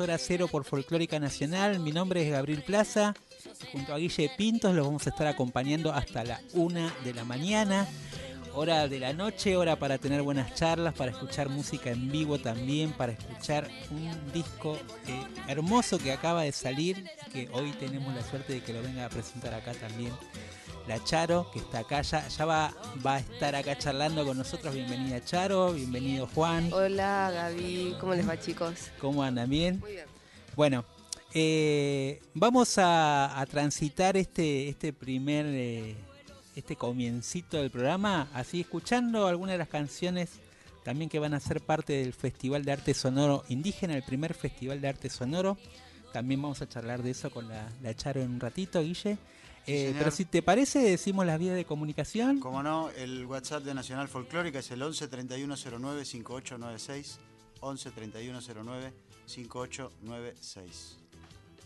Hora Cero por Folclórica Nacional. Mi nombre es Gabriel Plaza. Junto a Guille Pintos los vamos a estar acompañando hasta la una de la mañana. Hora de la noche, hora para tener buenas charlas, para escuchar música en vivo también, para escuchar un disco eh, hermoso que acaba de salir, que hoy tenemos la suerte de que lo venga a presentar acá también. La Charo, que está acá, ya, ya va, va a estar acá charlando con nosotros. Bienvenida Charo, bienvenido Juan. Hola Gaby, ¿cómo les va chicos? ¿Cómo andan? ¿Bien? Muy bien. Bueno, eh, vamos a, a transitar este, este primer, eh, este comiencito del programa, así escuchando algunas de las canciones también que van a ser parte del Festival de Arte Sonoro Indígena, el primer Festival de Arte Sonoro. También vamos a charlar de eso con la, la Charo en un ratito, Guille. Eh, pero si te parece, decimos las vías de comunicación. Como no, el WhatsApp de Nacional Folclórica es el 11 3109 5896. 11 3109 5896.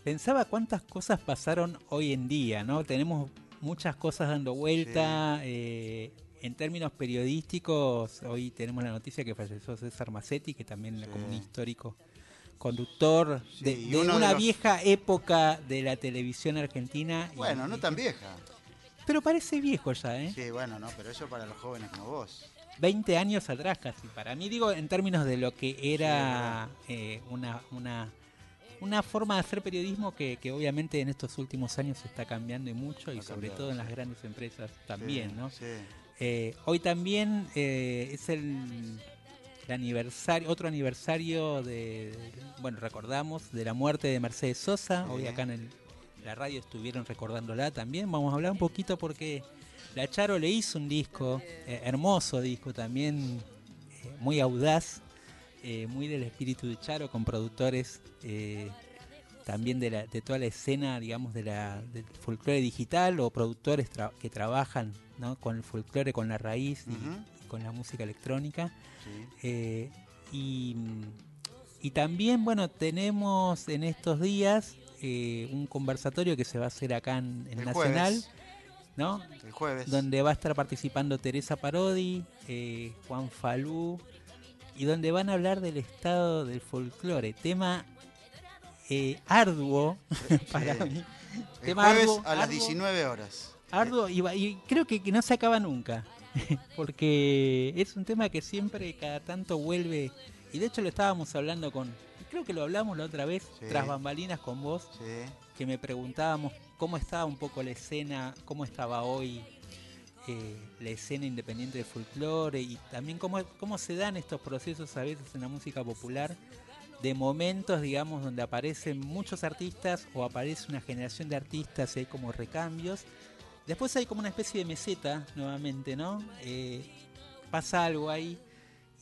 Pensaba cuántas cosas pasaron hoy en día, ¿no? Tenemos muchas cosas dando vuelta. eh, en términos periodísticos, hoy tenemos la noticia que falleció César Massetti, que también Sí. como un histórico conductor Sí, de, una los- vieja época de la televisión argentina. y- Bueno, no tan vieja. Pero parece viejo ya, ¿eh? Sí, bueno, no, pero eso para los jóvenes como vos. 20 años atrás casi. Para mí, digo, en términos de lo que era eh, una, una, una forma de hacer periodismo que, que obviamente en estos últimos años se está cambiando y mucho, y sobre todo en las grandes empresas también, Sí, ¿no? Sí. Eh, hoy también eh, es el, el aniversario, otro aniversario de, bueno, recordamos, de la muerte de Mercedes Sosa. Hoy acá en el- la radio estuvieron recordándola también. Vamos a hablar un poquito porque la Charo le hizo un disco, eh, hermoso disco también, eh, muy audaz, eh, muy del espíritu de Charo, con productores eh, también de, la, de toda la escena, digamos, de la, del folclore digital o productores tra- que trabajan ¿no? con el folclore, con la raíz y- Ujú. Con la música electrónica. sí. Eh, y, y también, bueno, tenemos en estos días eh, un conversatorio que se va a hacer acá en, en El Nacional, jueves. ¿no? El jueves. Donde va a estar participando Teresa Parodi, eh, Juan Falú, y donde van a hablar del estado del folclore, tema eh, arduo para mí. El tema jueves arduo, a las arduo. 19 horas. Arduo y, y creo que, que no se acaba nunca, porque es un tema que siempre cada tanto vuelve, y de hecho lo estábamos hablando con, creo que lo hablamos la otra vez, Sí. tras bambalinas con vos, Sí. que me preguntábamos cómo estaba un poco la escena, cómo estaba hoy eh, la escena independiente de folclore y también cómo, cómo se dan estos procesos a veces en la música popular de momentos, digamos, donde aparecen muchos artistas o aparece una generación de artistas y hay como recambios. Después hay como una especie de meseta nuevamente, ¿no? Eh, pasa algo ahí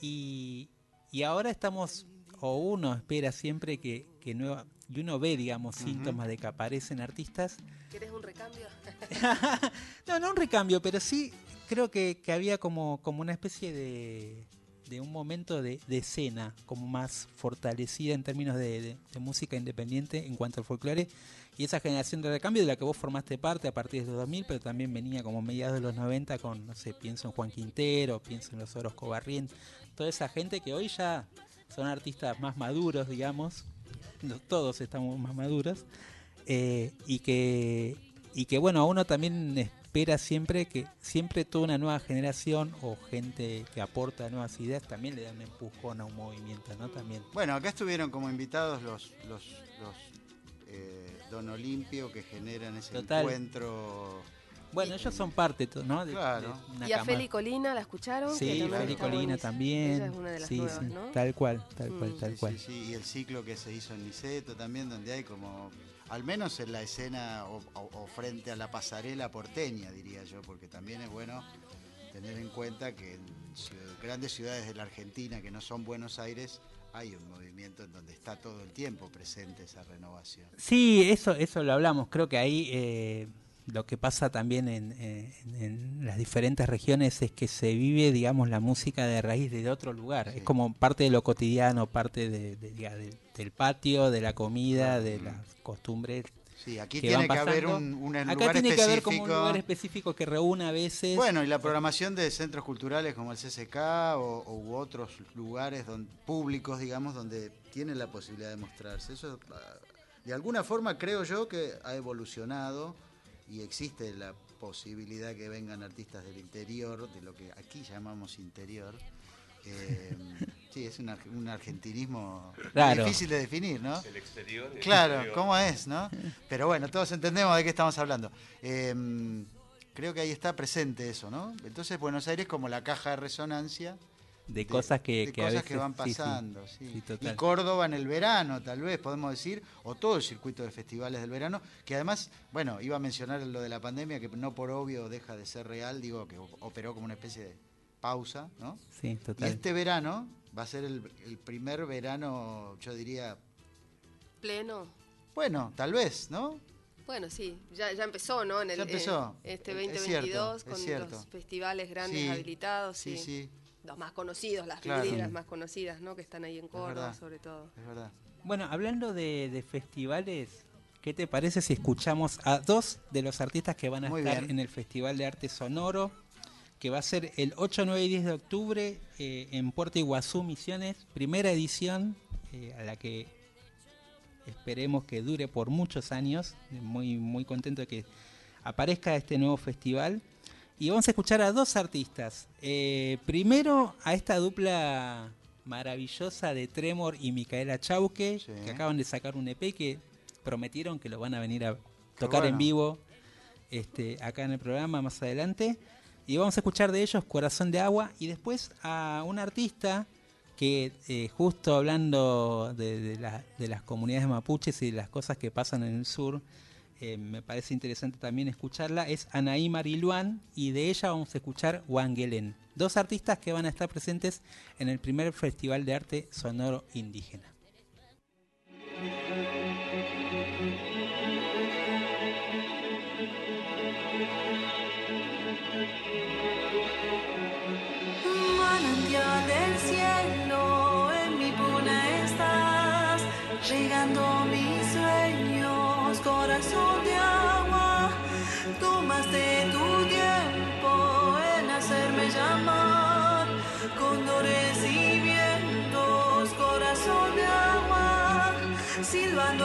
y, y ahora estamos, o uno espera siempre que, que nueva, y uno ve, digamos, síntomas de que aparecen artistas ¿Quieres un recambio? no, no un recambio, pero sí creo que, que había como, como una especie de, de un momento de, de escena, como más fortalecida en términos de, música independiente en cuanto al folclore. Y esa generación de recambio de la que vos formaste parte a partir de los 2000, pero también venía como mediados de los 90 con, no sé, pienso en Juan Quintero, pienso en los Orozco Barrien, toda esa gente que hoy ya son artistas más maduros, digamos, todos estamos más maduros, eh, y que y que bueno, uno también espera siempre que siempre toda una nueva generación o gente que aporta nuevas ideas también le da un empujón a un movimiento, ¿no? También. Bueno, acá estuvieron como invitados los, los, los eh, Don Olimpio que generan ese Total. encuentro. Bueno, ellos son parte, ¿no? De- Claro. de una Y a Feli Colina, ¿la escucharon? Sí, Feli Colina también. Ella es una de las sí, nuevas, sí, ¿no? tal cual, tal cual, Mm. tal Sí, cual. sí, sí, y el ciclo que se hizo en Niceto también, donde hay como, al menos en la escena o, o- frente a la pasarela porteña, diría yo, porque también es bueno tener en cuenta que en grandes ciudades de la Argentina que no son Buenos Aires, hay un movimiento en donde está todo el tiempo presente esa renovación. Sí, eso, eso lo hablamos. Creo que ahí eh, lo que pasa también en, en- en las diferentes regiones es que se vive, digamos, la música de raíz de otro lugar. Sí. Es como parte de lo cotidiano, parte de, de- diga, de- del patio, de la comida, de las costumbres. Sí, aquí que tiene van que haber un, un Acá lugar tiene que haber como un específico. lugar específico que reúna a veces. Bueno, y la programación de centros culturales como el CCK o, o u otros lugares don- públicos, digamos, donde tienen la posibilidad de mostrarse. Eso, ah, de alguna forma, creo yo que ha evolucionado y existe la posibilidad que vengan artistas del interior, de lo que aquí llamamos interior. Eh, sí, es un, un argentinismo Claro. difícil de definir, ¿no? El exterior. el Claro, interior. ¿cómo es, no? Pero bueno, todos entendemos de qué estamos hablando. Eh, creo que ahí está presente eso, ¿no? Entonces Buenos Aires como la caja de resonancia de cosas que, de que a cosas veces que van sí, sí. pasando, sí. Y Córdoba en el verano, tal vez, podemos decir, o todo el circuito de festivales del verano, que además, bueno, iba a mencionar lo de la pandemia, que no por obvio deja de ser real, digo, que operó como una especie de pausa, ¿no? Sí, Y total. este verano va a ser el, el primer verano, yo diría, Pleno. bueno, tal vez, ¿no? Bueno, sí, ya, ya empezó, ¿no? En el, Ya empezó. eh, este Es 2022 cierto, con los festivales grandes Sí, habilitados. Sí, Sí, sí, Los más conocidos, las Claro. vidrieras más conocidas, ¿no? Que están ahí en Córdoba, sobre todo. es verdad. Bueno, hablando de, de festivales, ¿qué te parece si escuchamos a dos de los artistas que van a Muy estar bien. en el Festival de Arte Sonoro, que va a ser el 8, 9 y 10 de octubre eh, en Puerto Iguazú, Misiones, primera edición eh, a la que esperemos que dure por muchos años, muy, muy contento de que aparezca este nuevo festival. Y vamos a escuchar a dos artistas. Eh, primero a esta dupla maravillosa de Tremor y Micaela Chauque, Sí. que acaban de sacar un EP que prometieron que lo van a venir a tocar bueno. en vivo este, acá en el programa más adelante. Y vamos a escuchar de ellos Corazón de Agua y después a un artista que eh, justo hablando de, de la- de las comunidades mapuches y de las cosas que pasan en el sur, me parece interesante también escucharla, es Anaí Mariluán y de ella vamos a escuchar Wangelén. Dos artistas que van a estar presentes en el primer Festival de Arte Sonoro Indígena. Corazón de agua. Tomaste tu tiempo en hacerme llamar, condores y vientos, corazón de agua, silbando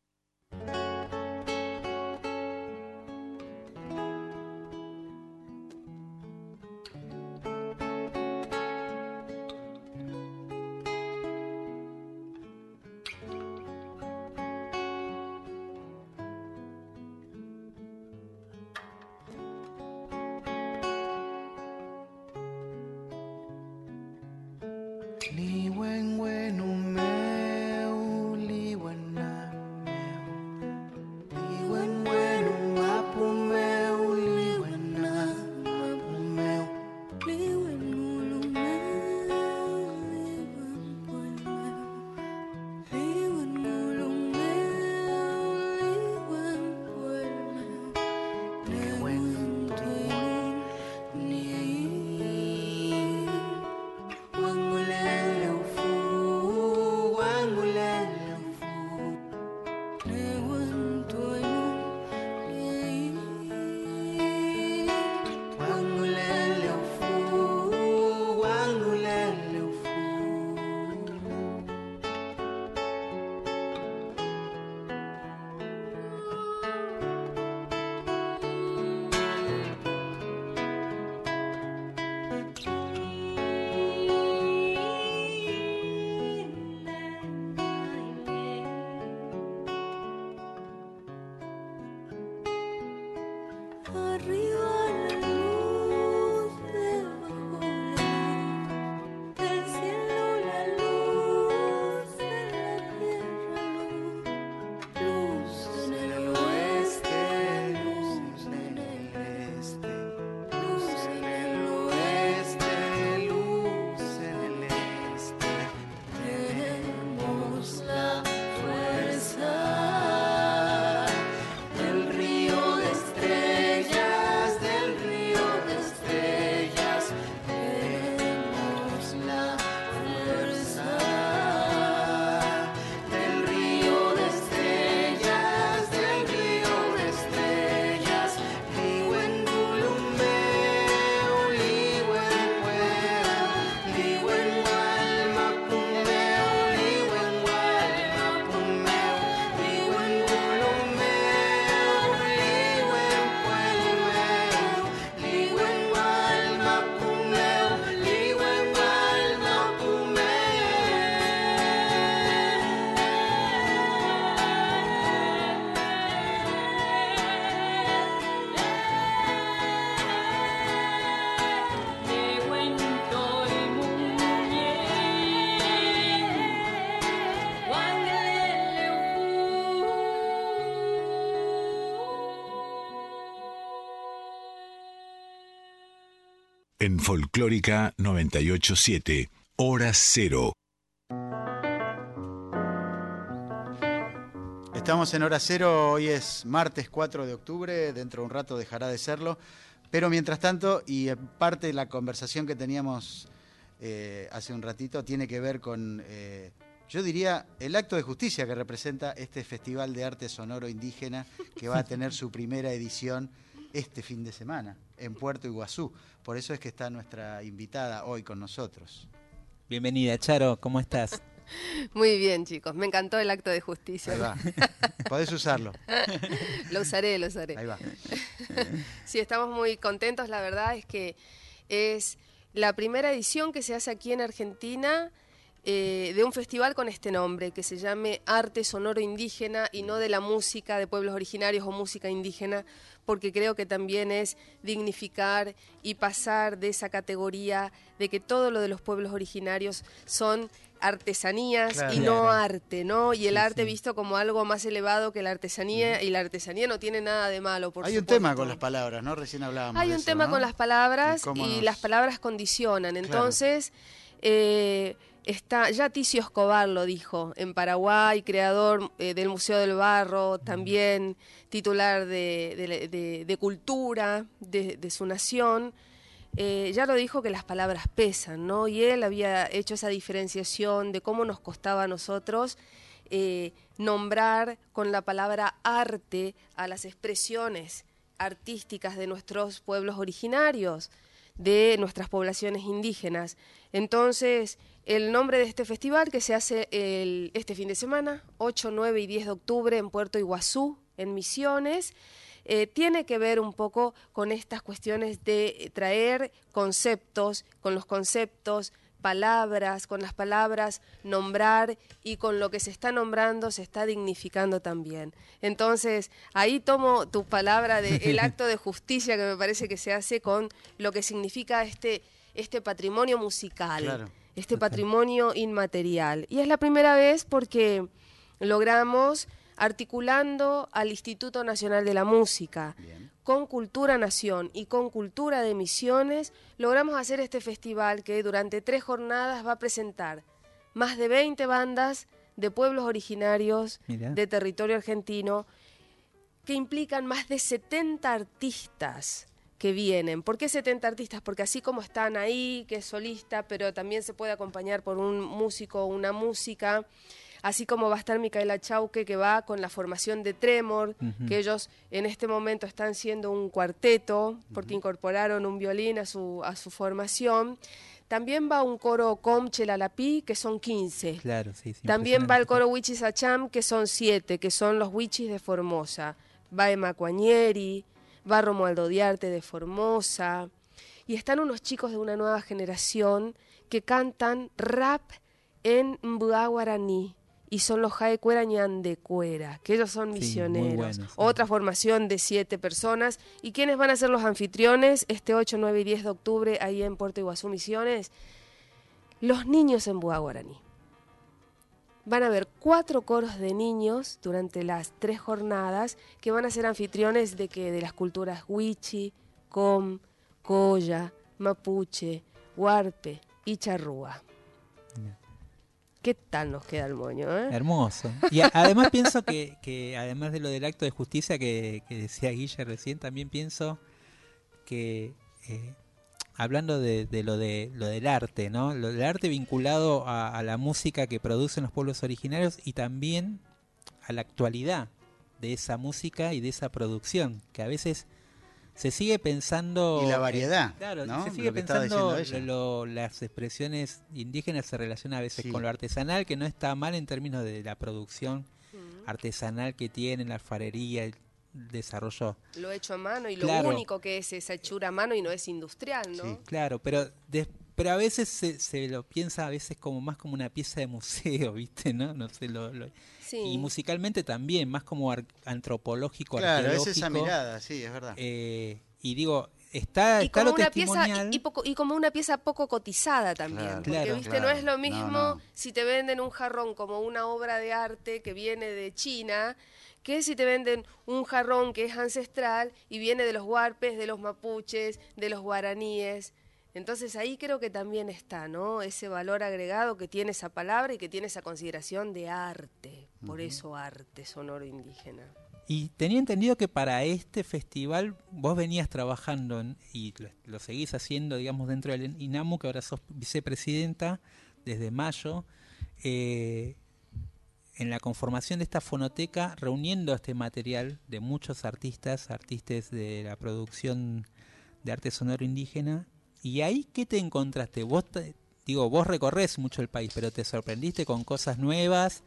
Folclórica 987, Hora Cero. Estamos en hora cero, hoy es martes 4 de octubre, dentro de un rato dejará de serlo, pero mientras tanto, y en parte de la conversación que teníamos eh, hace un ratito, tiene que ver con, eh, yo diría, el acto de justicia que representa este Festival de Arte Sonoro Indígena que va a tener su primera edición este fin de semana en Puerto Iguazú. Por eso es que está nuestra invitada hoy con nosotros. Bienvenida, Charo, ¿cómo estás? Muy bien, chicos. Me encantó el acto de justicia. Ahí va. Podés usarlo. Lo usaré, lo usaré. Ahí va. Sí, estamos muy contentos. La verdad es que es la primera edición que se hace aquí en Argentina eh, de un festival con este nombre, que se llame Arte Sonoro Indígena y no de la música de pueblos originarios o música indígena, porque creo que también es dignificar y pasar de esa categoría de que todo lo de los pueblos originarios son artesanías Claro. y no arte, ¿no? Y el arte sí. visto como algo más elevado que la artesanía, y la artesanía no tiene nada de malo, por Hay un tema con las palabras, ¿no? Recién hablábamos. Hay de un eso, tema ¿no? con las palabras Y cómo y nos- las palabras condicionan. Claro. Entonces, eh, está, ya Ticio Escobar lo dijo, en Paraguay, creador eh, del Museo del Barro, también titular de, cultura de, de su nación. eh, ya lo dijo que las palabras pesan, ¿no? Y él había hecho esa diferenciación de cómo nos costaba a nosotros eh, nombrar con la palabra arte a las expresiones artísticas de nuestros pueblos originarios. de nuestras poblaciones indígenas. Entonces, el nombre de este festival que se hace el- este fin de semana, 8, 9 y 10 de octubre en Puerto Iguazú, en Misiones, eh, tiene que ver un poco con estas cuestiones de traer conceptos, con los conceptos, palabras, con las palabras, nombrar y con lo que se está nombrando se está dignificando también. Entonces, ahí tomo tu palabra de el acto de justicia que me parece que se hace con lo que significa este, este patrimonio musical, Claro. Este patrimonio inmaterial. Y es la primera vez porque logramos articulando al Instituto Nacional de la Música, con Cultura Nación y con Cultura de Misiones, logramos hacer este festival que durante tres jornadas va a presentar más de 20 bandas de pueblos originarios de territorio argentino que implican más de 70 artistas que vienen. ¿Por qué 70 artistas? Porque así como están ahí, que es solista, pero también se puede acompañar por un músico o una música, así como va a estar Micaela Chauque, que va con la formación de Tremor, que ellos en este momento están siendo un cuarteto, porque incorporaron un violín a su, a su formación. También va un coro Comche Lalapí, que son 15. Claro, sí, sí, También va el coro Wichis Acham, que son siete, que son los Wichis de Formosa. Va Emma Cuañeri, va Romualdo Diarte de Formosa. Y están unos chicos de una nueva generación que cantan rap en Mbua guaraní. Y son los Jae Cuerañán de Cuera, que ellos son Sí, misioneros. sí. Otra formación de siete personas. ¿Y quiénes van a ser los anfitriones este 8, 9 y 10 de octubre ahí en Puerto Iguazú Misiones? Los niños en Mbua guaraní. Van a haber cuatro coros de niños durante las tres jornadas que van a ser anfitriones de que de las culturas Huichi, Com, Coya, Mapuche, Huarpe y Charrúa. ¿Qué tal nos queda el moño, eh? Hermoso. Y además pienso que, que además de lo del acto de justicia que, que decía Guille recién, también pienso que eh, hablando de, de lo de lo del arte, ¿no? Lo del arte vinculado a, a la música que producen los pueblos originarios y también a la actualidad de esa música y de esa producción, que a veces se sigue pensando Y la eh, variedad, claro, se sigue Lo pensando lo- las expresiones indígenas se relacionan a veces Sí. con lo artesanal, que no está mal en términos de la producción artesanal que tienen, la alfarería, el desarrollo. Lo hecho a mano y lo único que es esa hechura a mano y no es industrial, ¿no? Sí. Claro, pero des- pero a veces se, se lo piensa a veces como más como una pieza de museo, ¿viste? ¿No? No sé, lo, lo- Sí. y musicalmente también, más como ar- antropológico, Claro, es esa mirada, sí, es verdad. eh, y digo, está, y está como lo una pieza y, y poco- y como una pieza poco cotizada también Claro, porque Claro. viste claro. no es lo No, mismo no. si te venden un jarrón como una obra de arte que viene de China que si te venden un jarrón que es ancestral y viene de los huarpes de los mapuches de los guaraníes. Entonces ahí creo que también está no ese valor agregado que tiene esa palabra y que tiene esa consideración de arte por eso arte sonoro indígena. Y tenía entendido que para este festival vos venías trabajando en- y lo, lo seguís haciendo, digamos, dentro del INAMU, que ahora sos vicepresidenta desde mayo, eh, en la conformación de esta fonoteca, reuniendo este material de muchos artistas, artistas de la producción de arte sonoro indígena. ¿Y ahí qué te encontraste? Vos, digo, vos recorres mucho el país, pero ¿te sorprendiste con cosas nuevas?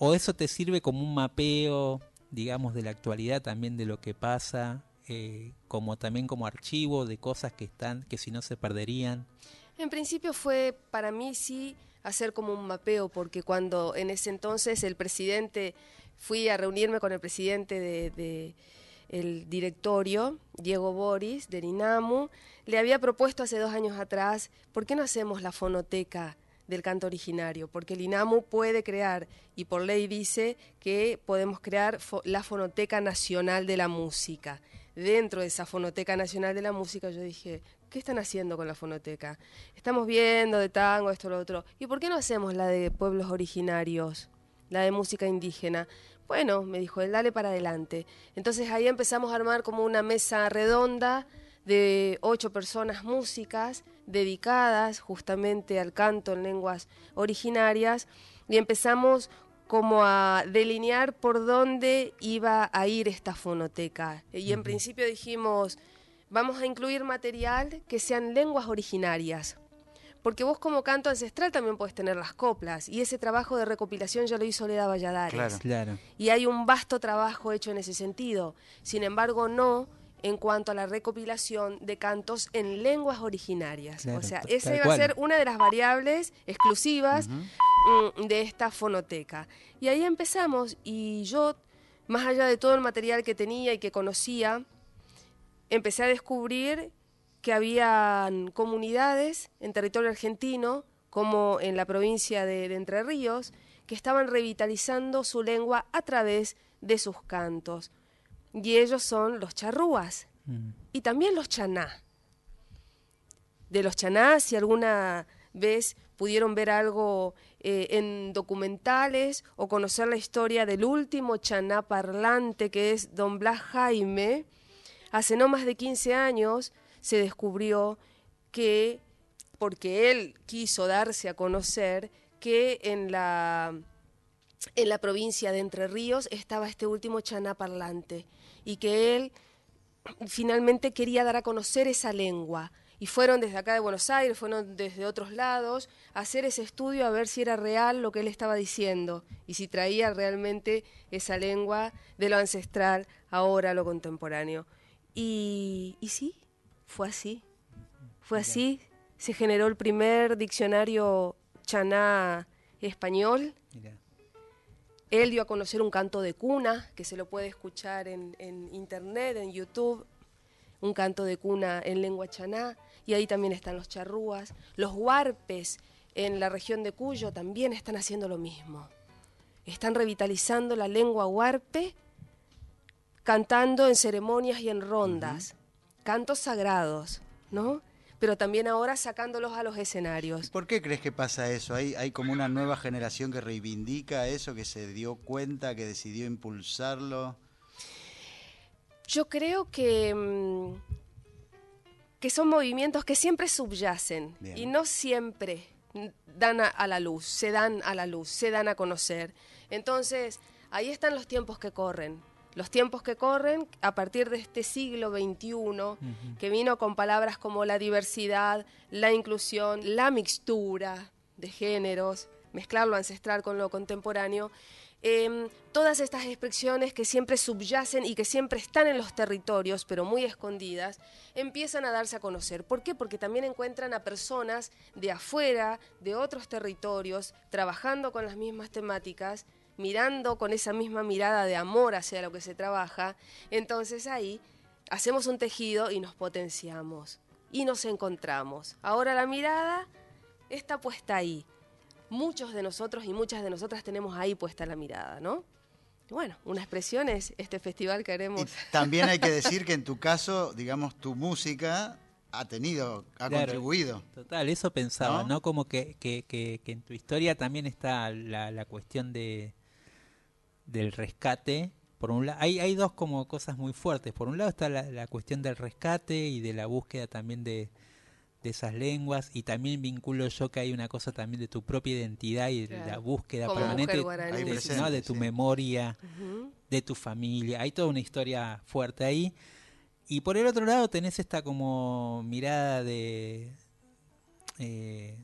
¿O eso te sirve como un mapeo, digamos, de la actualidad también de lo que pasa, eh, como también como archivo de cosas que están, que si no se perderían? En principio fue para mí sí hacer como un mapeo, porque cuando en ese entonces el presidente, fui a reunirme con el presidente de, de el directorio, Diego Boris, del INAMU, le había propuesto hace dos años atrás, ¿por qué no hacemos la fonoteca del canto originario? Porque el INAMU puede crear, y por ley dice que podemos crear la Fonoteca Nacional de la Música. Dentro de esa Fonoteca Nacional de la Música yo dije, ¿qué están haciendo con la fonoteca? Estamos viendo de tango, esto, lo otro. ¿Y por qué no hacemos la de pueblos originarios? La de música indígena. Bueno, me dijo él, dale para adelante. Entonces ahí empezamos a armar como una mesa redonda de ocho personas músicas dedicadas justamente al canto en lenguas originarias y empezamos como a delinear por dónde iba a ir esta fonoteca. Y en principio dijimos, vamos a incluir material que sean lenguas originarias. Porque vos como canto ancestral también puedes tener las coplas. Y ese trabajo de recopilación ya lo hizo Leda Valladares. Claro. Claro. Y hay un vasto trabajo hecho en ese sentido. Sin embargo, no en cuanto a la recopilación de cantos en lenguas originarias. Claro, o sea, esa iba a ser una de las variables exclusivas mm, de esta fonoteca. Y ahí empezamos y yo, más allá de todo el material que tenía y que conocía, empecé a descubrir que habían comunidades en territorio argentino, como en la provincia de, de Entre Ríos, que estaban revitalizando su lengua a través de sus cantos. Y ellos son los charrúas Mm. y también los chaná. De los chaná, si alguna vez pudieron ver algo eh, en documentales o conocer la historia del último chaná parlante que es don Blas Jaime, hace no más de 15 años se descubrió que, porque él quiso darse a conocer, que en la, en la provincia de Entre Ríos estaba este último chaná parlante y que él finalmente quería dar a conocer esa lengua. Y fueron desde acá de Buenos Aires, fueron desde otros lados, a hacer ese estudio a ver si era real lo que él estaba diciendo y si traía realmente esa lengua de lo ancestral ahora a lo contemporáneo. Y, y sí, fue así. Fue así. Se generó el primer diccionario chaná español. Él dio a conocer un canto de cuna, que se lo puede escuchar en, en internet, en YouTube, un canto de cuna en lengua chaná, y ahí también están los charrúas. Los huarpes en la región de Cuyo también están haciendo lo mismo. Están revitalizando la lengua huarpe, cantando en ceremonias y en rondas, cantos sagrados, ¿no? Pero también ahora sacándolos a los escenarios. ¿Por qué crees que pasa eso? ¿Hay, hay como una nueva generación que reivindica eso, que se dio cuenta, que decidió impulsarlo. Yo creo que, mm, que son movimientos que siempre subyacen Bien. y no siempre dan a, a la luz, se dan a la luz, se dan a conocer. Entonces, ahí están los tiempos que corren. Los tiempos que corren a partir de este siglo XXI, que vino con palabras como la diversidad, la inclusión, la mixtura de géneros, mezclar lo ancestral con lo contemporáneo, Em, todas estas expresiones que siempre subyacen y que siempre están en los territorios, pero muy escondidas, empiezan a darse a conocer. ¿Por qué? Porque también encuentran a personas de afuera, de otros territorios, trabajando con las mismas temáticas, mirando con esa misma mirada de amor hacia lo que se trabaja. Entonces ahí hacemos un tejido y nos potenciamos y nos encontramos. Ahora la mirada está puesta ahí muchos de nosotros y muchas de nosotras tenemos ahí puesta la mirada, ¿no? Bueno, una expresión es este festival que Y haremos. también hay que decir que en tu caso, digamos, tu música ha tenido, ha Claro. contribuido. Total, eso pensaba, ¿No? ¿no? Como que, que, que, que en tu historia también está la, la cuestión de del rescate. Por un lado, hay, hay dos como cosas muy fuertes. Por un lado está la, la cuestión del rescate y de la búsqueda también de, de esas lenguas y también vinculo yo que hay una cosa también de tu propia identidad y de Claro. la búsqueda Como permanente guaraní. De, presente, ¿no? de tu sí. memoria, de tu familia. Hay toda una historia fuerte ahí. Y por el otro lado tenés esta como mirada de... eh,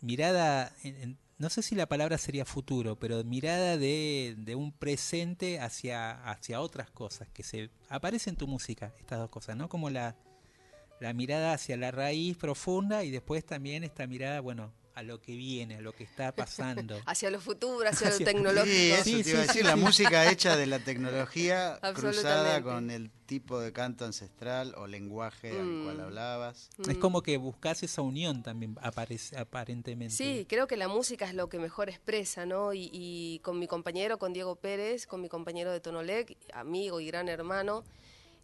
mirada, en- en- no sé si la palabra sería futuro, pero mirada de, de un presente hacia, hacia otras cosas que se aparecen en tu música, estas dos cosas, ¿no? Como la, la mirada hacia la raíz profunda y después también esta mirada, bueno, a lo que viene, a lo que está pasando. Hacia lo futuro, hacia lo Hacia- tecnológico. Sí, eso Sí, te sí, iba a sí, decir, la música hecha de la tecnología cruzada con el tipo de canto ancestral o lenguaje al Mm. cual hablabas. Es como que buscas esa unión también, aparece, aparentemente. Sí, creo que la música es lo que mejor expresa, ¿no? Y, y con mi compañero, con Diego Pérez, con mi compañero de Tonolec, amigo y gran hermano,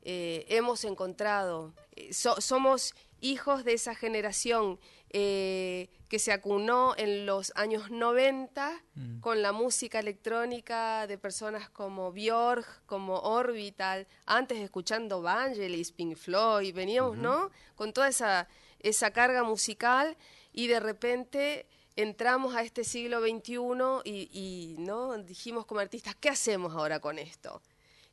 eh, hemos encontrado, eh, so- somos hijos de esa generación eh, que se acunó en los años 90 Mm. con la música electrónica de personas como Björk, como Orbital, antes escuchando Vangelis, Pink Floyd, veníamos, ¿no? Con toda esa, esa carga musical y de repente entramos a este siglo XXI y, y, ¿no? dijimos como artistas, ¿qué hacemos ahora con esto?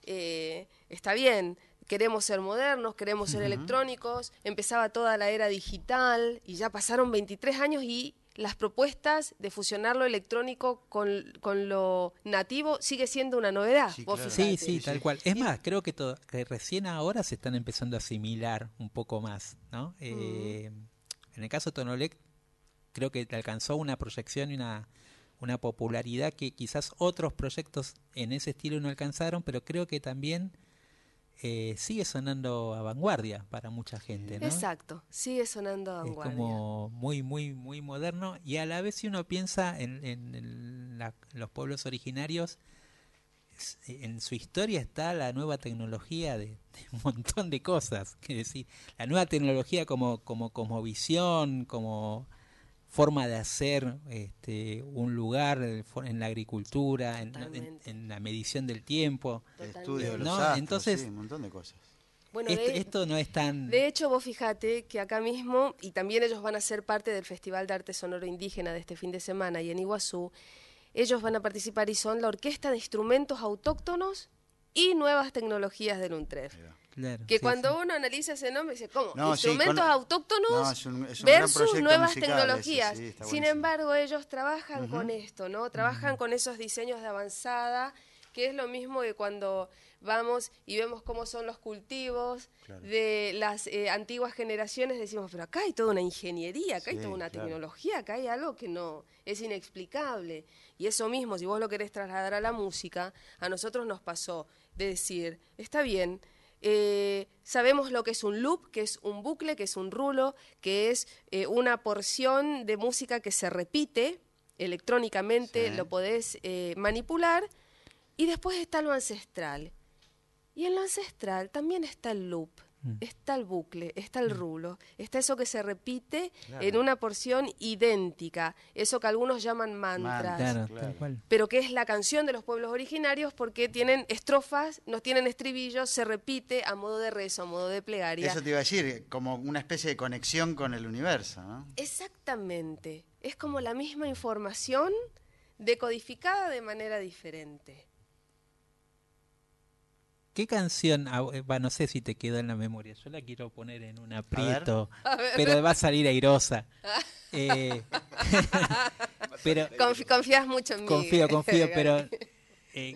Eh, está bien, queremos ser modernos, queremos ser electrónicos, empezaba toda la era digital y ya pasaron 23 años y las propuestas de fusionar lo electrónico con, con lo nativo sigue siendo una novedad. Sí, claro. Sí, sí, tal cual. Es más, creo que, recién ahora se están empezando a asimilar un poco más, ¿no? Eh, en el caso de Tonolec, creo que alcanzó una proyección y una, una popularidad que quizás otros proyectos en ese estilo no alcanzaron, pero creo que también eh, sigue sonando a vanguardia para mucha gente, ¿no? Exacto, sigue sonando a Es vanguardia. como muy, muy, muy moderno y a la vez si uno piensa en, en el- la- los pueblos originarios, es- en su historia está la nueva tecnología de, de un montón de cosas. Que decir, la nueva tecnología como, como, como visión, como forma de hacer este, un lugar en la agricultura, en, en- Totalmente. en la medición del tiempo. El estudio de los No, astros, entonces- sí, un montón de cosas. Bueno, Esto, de, esto no es tan... de hecho, vos fijate que acá mismo, y también ellos van a ser parte del Festival de Arte Sonoro Indígena de este fin de semana, y en Iguazú, ellos van a participar y son la Orquesta de Instrumentos Autóctonos y Nuevas Tecnologías del UNTREF. Claro, Que sí, cuando sí. uno analiza ese nombre, dice, ¿cómo? No, sí, Instrumentos con- autóctonos No, es un- es un gran versus nuevas musical ese, tecnologías. Sin embargo, ellos trabajan con esto, ¿no? Trabajan con esos diseños de avanzada, que es lo mismo que cuando vamos y vemos cómo son los cultivos Claro. de las eh, antiguas generaciones, decimos, pero acá hay toda una ingeniería, acá hay toda una claro. tecnología, acá hay algo que no es inexplicable. Y eso mismo, si vos lo querés trasladar a la música, a nosotros nos pasó de decir, está bien, eh, sabemos lo que es un loop, que es un bucle, que es un rulo, que es eh, una porción de música que se repite electrónicamente, Sí. lo podés eh, manipular, y después está lo ancestral. Y en lo ancestral también está el loop, Mm. está el bucle, está el rulo, está eso que se repite Claro. en una porción idéntica, eso que algunos llaman mantras. Claro, Claro. pero que es la canción de los pueblos originarios porque tienen estrofas, no tienen estribillos, se repite a modo de rezo, a modo de plegaria. Eso te iba a decir, como una especie de conexión con el universo, ¿no? Exactamente, es como la misma información decodificada de manera diferente. ¿Qué canción, ah, eh, va, no sé si te quedó en la memoria, yo la quiero poner en un aprieto, A ver. pero va a salir airosa. Eh, pero confías mucho en mí. confío, confío, Gaby. pero eh,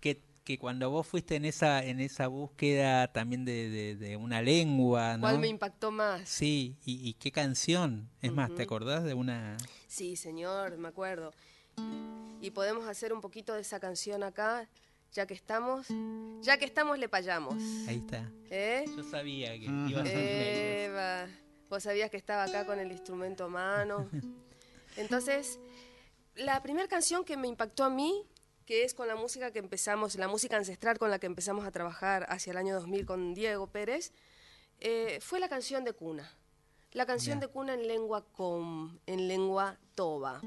que, que cuando vos fuiste en esa en esa búsqueda también de, de- de una lengua, ¿no? ¿Cuál me impactó más? Sí, y, y qué canción. Es más, ¿te acordás de una? Sí, señor, me acuerdo. Y podemos hacer un poquito de esa canción acá, ya que estamos. Ya que estamos, le payamos. Ahí está. ¿Eh? Yo sabía que iba a ser Eva, vos sabías que estaba acá con el instrumento a mano. Entonces, la primera canción que me impactó a mí, que es con la música que empezamos, la música ancestral con la que empezamos a trabajar hacia el año 2000 con Diego Pérez, eh, fue la canción de cuna. La canción Ya. de cuna en lengua com, en lengua toba.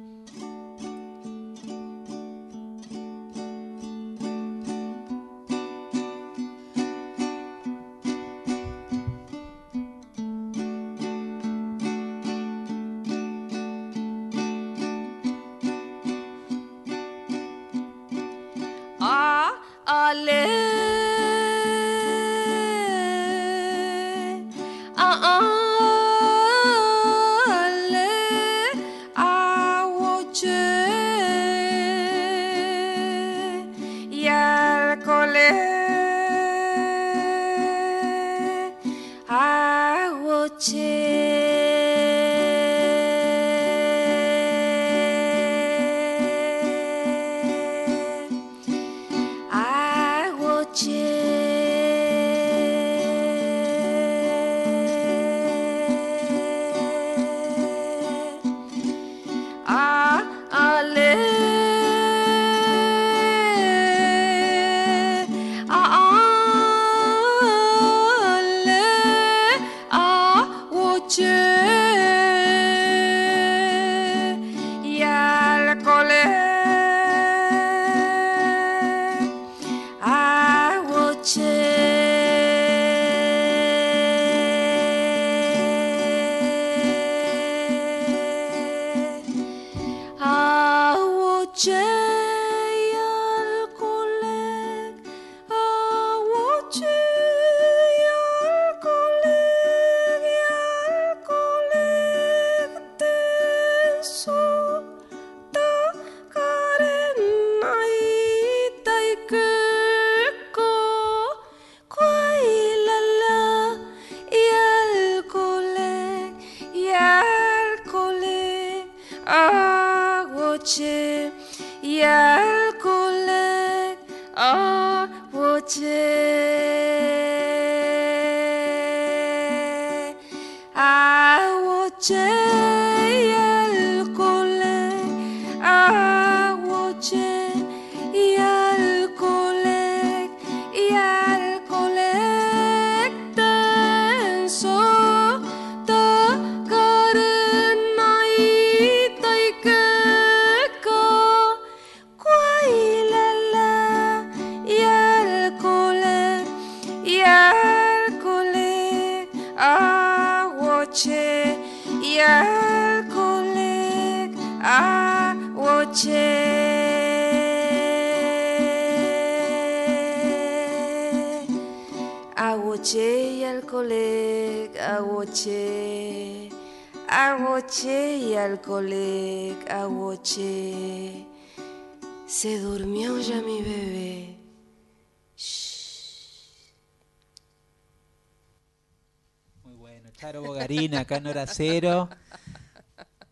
Awoche, yalkolek, awoche. Awoche y alcoholec, awoche. Se durmió ya mi bebé. Muy bueno. Charo Bogarina, acá en Hora Cero.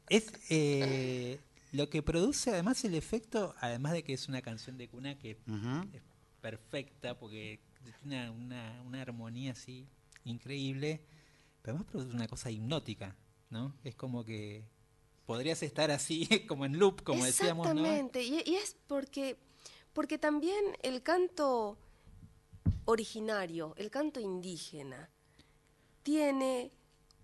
Es eh, lo que produce además el efecto, además de que es una canción de cuna que es perfecta porque una, armonía así increíble, pero además produce una cosa hipnótica, ¿no? Es como que podrías estar así, como en loop, como decíamos, ¿no? Exactamente, y, y es porque, porque también el canto originario, el canto indígena, tiene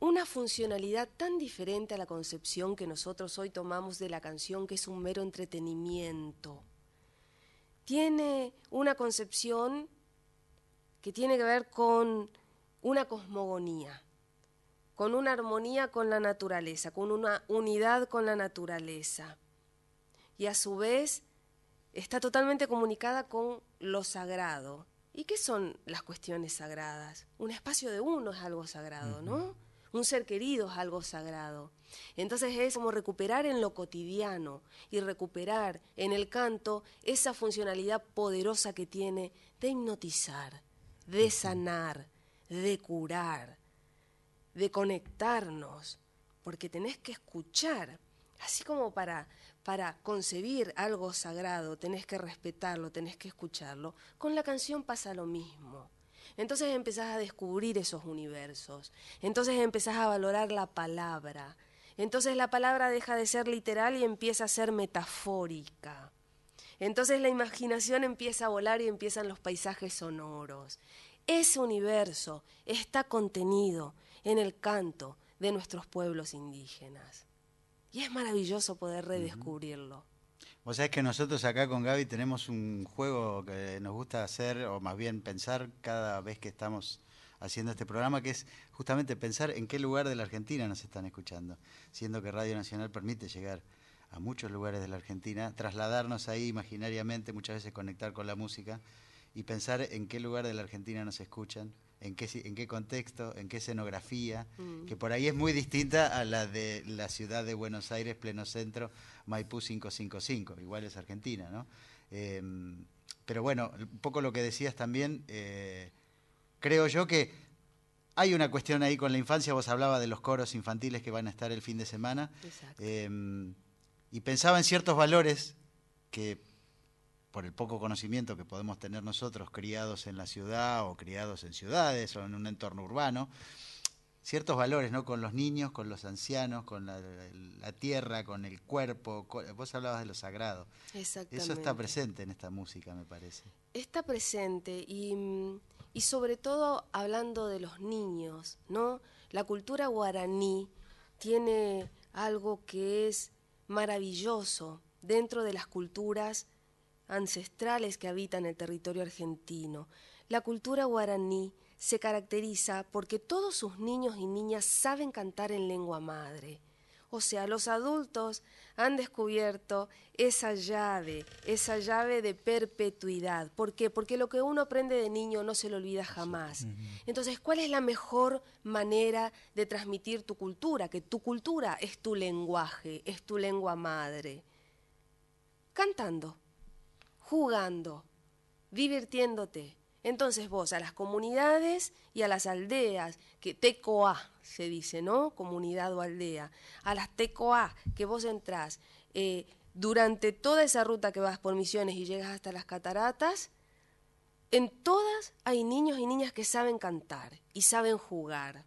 una funcionalidad tan diferente a la concepción que nosotros hoy tomamos de la canción, que es un mero entretenimiento. Tiene una concepción que tiene que ver con una cosmogonía, con una armonía con la naturaleza, con una unidad con la naturaleza. Y a su vez está totalmente comunicada con lo sagrado. ¿Y qué son las cuestiones sagradas? Un espacio de uno es algo sagrado, ¿no? Un ser querido es algo sagrado. Entonces es como recuperar en lo cotidiano y recuperar en el canto esa funcionalidad poderosa que tiene de hipnotizar, de sanar, de curar, de conectarnos, porque tenés que escuchar, así como para, para concebir algo sagrado, tenés que respetarlo, tenés que escucharlo, con la canción pasa lo mismo. Entonces empezás a descubrir esos universos, entonces empezás a valorar la palabra, entonces la palabra deja de ser literal y empieza a ser metafórica. Entonces la imaginación empieza a volar y empiezan los paisajes sonoros. Ese universo está contenido en el canto de nuestros pueblos indígenas. Y es maravilloso poder redescubrirlo. Vos sabés que nosotros acá con Gaby tenemos un juego que nos gusta hacer, o más bien pensar cada vez que estamos haciendo este programa, que es justamente pensar en qué lugar de la Argentina nos están escuchando, siendo que Radio Nacional permite llegar a muchos lugares de la Argentina, trasladarnos ahí imaginariamente, muchas veces conectar con la música y pensar en qué lugar de la Argentina nos escuchan, en qué, en qué contexto, en qué escenografía, que por ahí es muy distinta a la de la ciudad de Buenos Aires, pleno centro, Maipú 555, igual es Argentina, ¿no? Eh, pero bueno, un poco lo que decías también, eh, creo yo que hay una cuestión ahí con la infancia, vos hablabas de los coros infantiles que van a estar el fin de semana, Exacto. eh, y pensaba en ciertos valores que por el poco conocimiento que podemos tener nosotros criados en la ciudad o criados en ciudades o en un entorno urbano, ciertos valores, ¿no? Con los niños, con los ancianos, con la, la tierra, con el cuerpo. Vos hablabas de lo sagrado. Exactamente. Eso está presente en esta música, me parece. está presente y, y sobre todo hablando de los niños, ¿no? La cultura guaraní tiene algo que es maravilloso dentro de las culturas ancestrales que habitan el territorio argentino. La cultura guaraní se caracteriza porque todos sus niños y niñas saben cantar en lengua madre. O sea, los adultos han descubierto esa llave, esa llave de perpetuidad. ¿Por qué? Porque lo que uno aprende de niño no se lo olvida jamás. Entonces, ¿cuál es la mejor manera de transmitir tu cultura? Que tu cultura es tu lenguaje, es tu lengua madre. Cantando, jugando, divirtiéndote. Entonces vos a las comunidades y a las aldeas, que tecoa se dice, ¿no? Comunidad o aldea. A las tecoa que vos entrás, eh, durante toda esa ruta que vas por Misiones y llegas hasta las cataratas, en todas hay niños y niñas que saben cantar y saben jugar.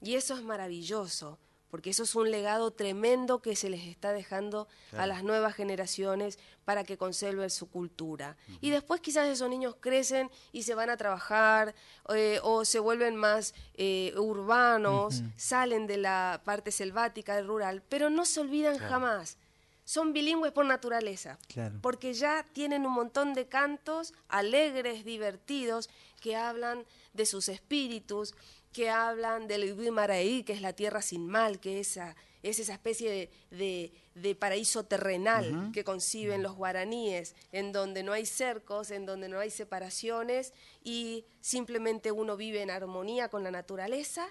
Y eso es maravilloso, porque eso es un legado tremendo que se les está dejando a las nuevas generaciones para que conserven su cultura. Y después quizás esos niños crecen y se van a trabajar eh, o se vuelven más eh, urbanos, salen de la parte selvática, del rural, pero no se olvidan jamás. Son bilingües por naturaleza, Claro. porque ya tienen un montón de cantos alegres, divertidos, que hablan de sus espíritus, que hablan del Ibimaraí, que es la tierra sin mal, que esa, es esa especie de, de- de paraíso terrenal que conciben los guaraníes, en donde no hay cercos, en donde no hay separaciones y simplemente uno vive en armonía con la naturaleza,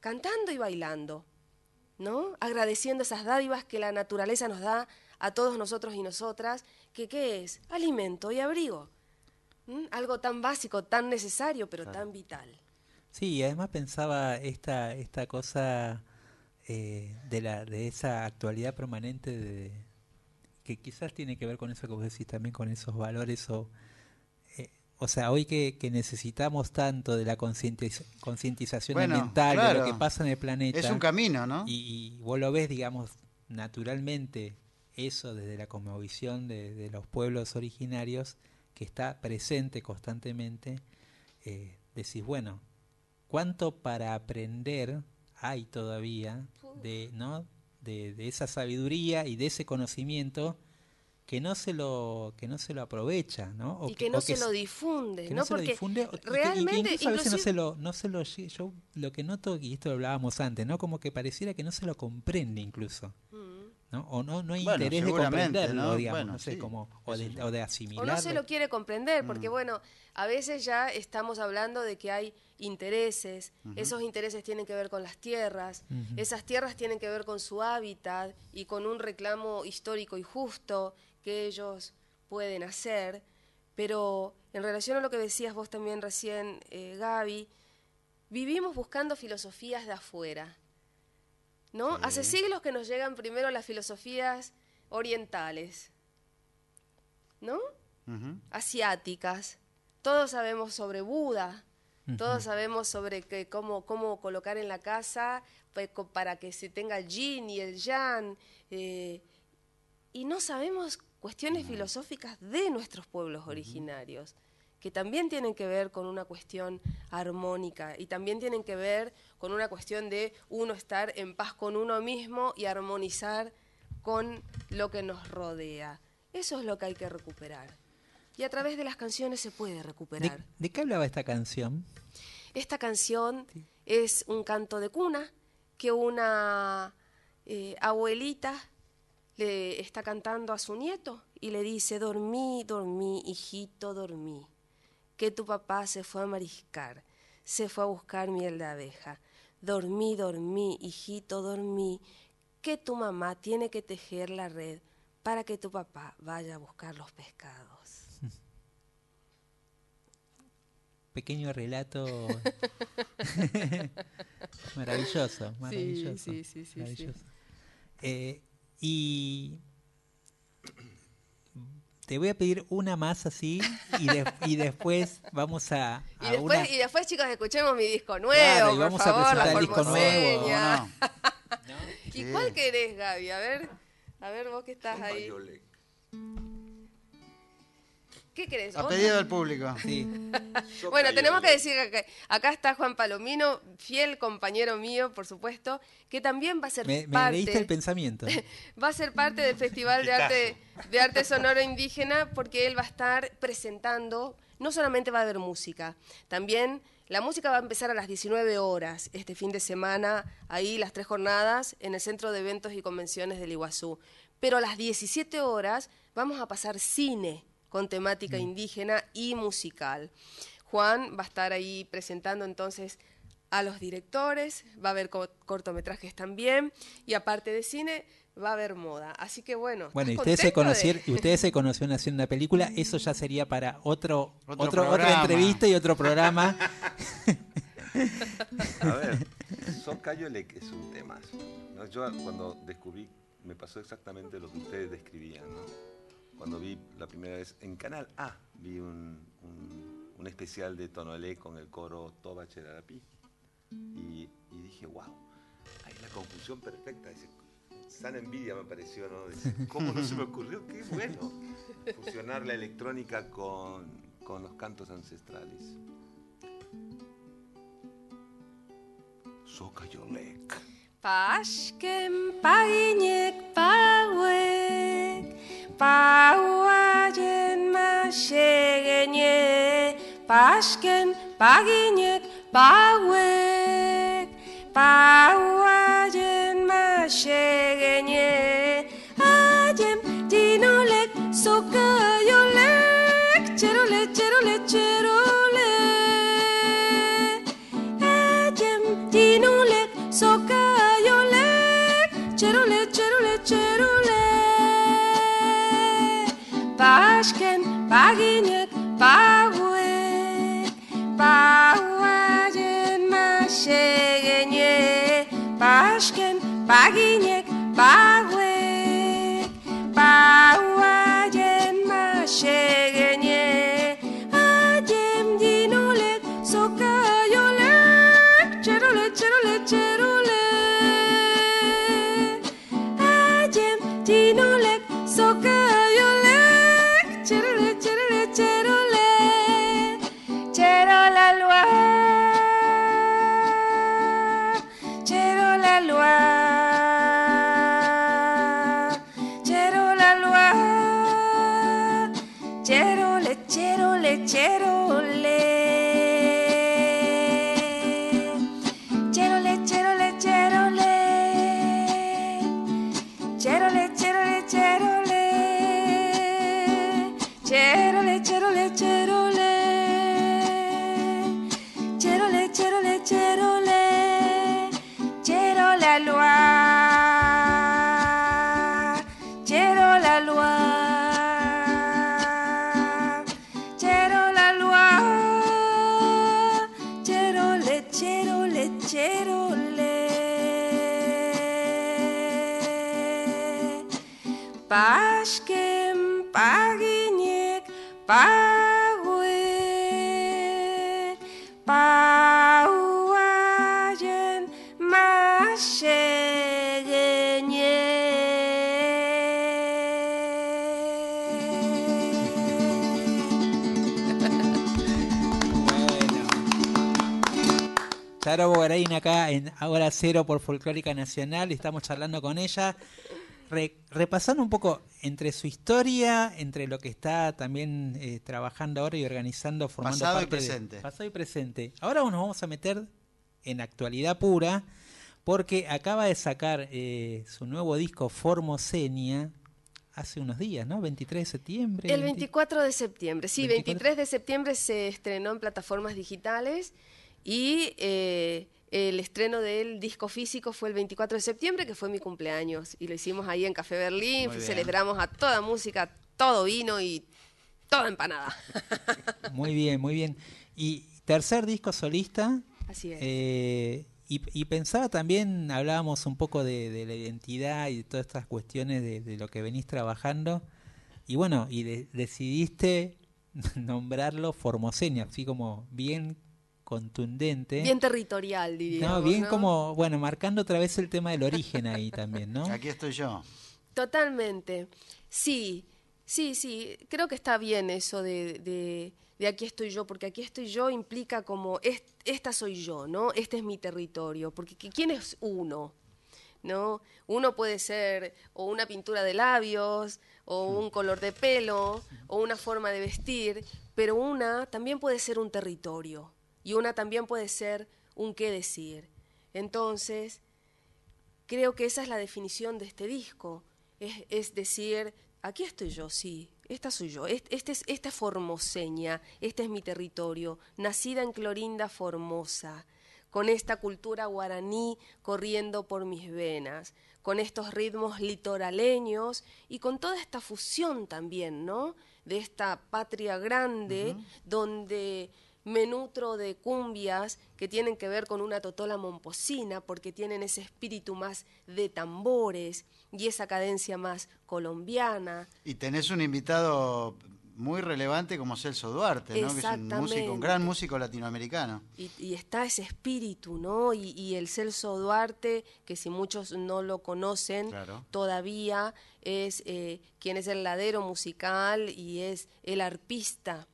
cantando y bailando. ¿no? Agradeciendo esas dádivas que la naturaleza nos da a todos nosotros y nosotras, que qué es? Alimento y abrigo. ¿Mm? Algo tan básico, tan necesario, pero tan vital. Sí, y además pensaba esta, esta cosa eh, de, la, de esa actualidad permanente de, que quizás tiene que ver con eso que vos decís también, con esos valores o... eh, o sea, hoy que, que necesitamos tanto de la concientiz- concientización Bueno, ambiental, de lo claro. que pasa en el planeta, Es un camino, ¿no? y, y vos lo ves, digamos, naturalmente, eso desde la cosmovisión de, de los pueblos originarios, que está presente constantemente, eh, decís, bueno, ¿cuánto para aprender hay todavía de, ¿no? de, de esa sabiduría y de ese conocimiento que no se lo, que no se lo aprovecha, ¿no? O y que no o se lo difunde, que ¿no? no se lo Porque difunde o- y que- y realmente, a veces no se lo no se lo yo lo que noto y esto lo hablábamos antes no como que pareciera que no se lo comprende incluso Mm. no o no no hay Bueno, interés de comprenderlo ¿no? digamos Bueno, no sé sí, como o de, o de o asimilarlo no se lo quiere comprender, Mm. porque bueno, a veces ya estamos hablando de que hay intereses, esos intereses tienen que ver con las tierras, esas tierras tienen que ver con su hábitat y con un reclamo histórico y justo que ellos pueden hacer, pero en relación a lo que decías vos también recién, eh, Gaby, vivimos buscando filosofías de afuera. ¿No? Hace siglos que nos llegan primero las filosofías orientales, ¿no? Asiáticas. Todos sabemos sobre Buda, todos sabemos sobre que, cómo, cómo colocar en la casa pues, para que se tenga el yin y el yang. eh, y no sabemos cuestiones filosóficas de nuestros pueblos originarios, que también tienen que ver con una cuestión armónica y también tienen que ver con una cuestión de uno estar en paz con uno mismo y armonizar con lo que nos rodea. Eso es lo que hay que recuperar. Y a través de las canciones se puede ¿De, recuperar. de qué hablaba esta canción Esta canción es un canto de cuna que una eh, abuelita le está cantando a su nieto y le dice, dormí, dormí, hijito, dormí, que tu papá se fue a mariscar, se fue a buscar miel de abeja. Dormí, dormí, hijito, dormí, que tu mamá tiene que tejer la red para que tu papá vaya a buscar los pescados. Pequeño relato maravilloso maravilloso sí, sí, sí, sí. maravilloso. Eh, y te voy a pedir una más así y, de- y después vamos a, Y a después, una y después, chicos, escuchemos mi disco nuevo, Claro, y por vamos a favor, presentar la el disco nuevo. ¿Y Sí. cuál querés, Gaby? A ver, a ver vos que estás ahí. ¿Qué querés? A pedido del público. sí, Bueno, tenemos que decir que acá está Juan Palomino, fiel compañero mío, por supuesto, que también va a ser me, me parte leíste el pensamiento va a ser parte del Festival de Arte, de Arte Sonoro Indígena porque él va a estar presentando, no solamente va a haber música, también la música va a empezar a las 19 horas este fin de semana, ahí las tres jornadas en el Centro de Eventos y Convenciones del Iguazú. Pero a las 17 horas vamos a pasar cine con temática indígena y musical. Juan va a estar ahí presentando entonces a los directores, va a haber co- cortometrajes también y aparte de cine va a haber moda. Así que bueno, bueno y ¿estás ustedes se de- conocieron y ustedes se conocieron haciendo una película eso ya sería para otro, Otro otro otra programa. entrevista y otro programa A ver, Socayole que es un temazo. ¿no? Yo cuando descubrí me pasó exactamente lo que ustedes describían, ¿no? Cuando vi la primera vez en Canal A, vi un, un- un especial de Tonolé con el coro Toba Cherarapí. Y, y dije, wow, ahí la confusión perfecta. Dice, sana envidia me pareció, ¿no? Dice, ¿Cómo no se me ocurrió? Qué bueno. Fusionar la electrónica con, con los cantos ancestrales. Sokayolek. Pashken paginek pawek Pauaien masegenie, pasken paginek pauek. Pauaien masegenie, aiem dinolek sokaiolek, txerole, txerole, txerole. Aiem dinolek sokaiolek, txerole, Ashken vagine barue baueen ma xe geñe Ashken vagine Acá en Hora Cero por Folclórica Nacional. Estamos charlando con ella, re- repasando un poco entre su historia, entre lo que está también eh, trabajando ahora y organizando, formando Pasado y parte de- presente. pasado y presente. Ahora nos vamos a meter en actualidad pura, porque acaba de sacar eh, su nuevo disco Formosenia hace unos días, ¿no? 23 de septiembre. El 20 24 de septiembre, sí, 24. 23 de septiembre se estrenó en plataformas digitales y eh, el estreno del disco físico fue el 24 de septiembre, que fue mi cumpleaños, y lo hicimos ahí en Café Berlín, celebramos a toda música, todo vino y toda empanada. Muy bien, muy bien. Y tercer disco solista. Así es. eh, y, y pensaba también, hablábamos un poco de, de la identidad y de todas estas cuestiones de, de lo que venís trabajando. Y bueno, y de- decidiste nombrarlo Formosenia, así como bien contundente. Bien territorial, diríamos. no, bien ¿no? como, bueno, marcando otra vez el tema del origen ahí también, ¿no? Aquí estoy yo. Totalmente. Sí, sí, sí. Creo que está bien eso de, de, de aquí estoy yo, porque aquí estoy yo implica como es- esta soy yo, ¿no? Este es mi territorio. Porque ¿qui- ¿quién es uno? ¿No? Uno puede ser o una pintura de labios, o un color de pelo, o una forma de vestir, pero una también puede ser un territorio. Y una también puede ser un qué decir. Entonces, creo que esa es la definición de este disco. Es, es decir, aquí estoy yo, sí, esta soy yo, este, este es, esta es Formoseña, este es mi territorio, nacida en Clorinda Formosa, con esta cultura guaraní corriendo por mis venas, con estos ritmos litoraleños y con toda esta fusión también, ¿no? De esta patria grande donde me nutro de cumbias que tienen que ver con una totola momposina, porque tienen ese espíritu más de tambores y esa cadencia más colombiana. Y tenés un invitado muy relevante como Celso Duarte, ¿no? que es un, músico, un gran músico latinoamericano. Y, y está ese espíritu, ¿no? Y, y el Celso Duarte, que si muchos no lo conocen Claro. todavía, es eh, quien es el ladero musical y es el arpista.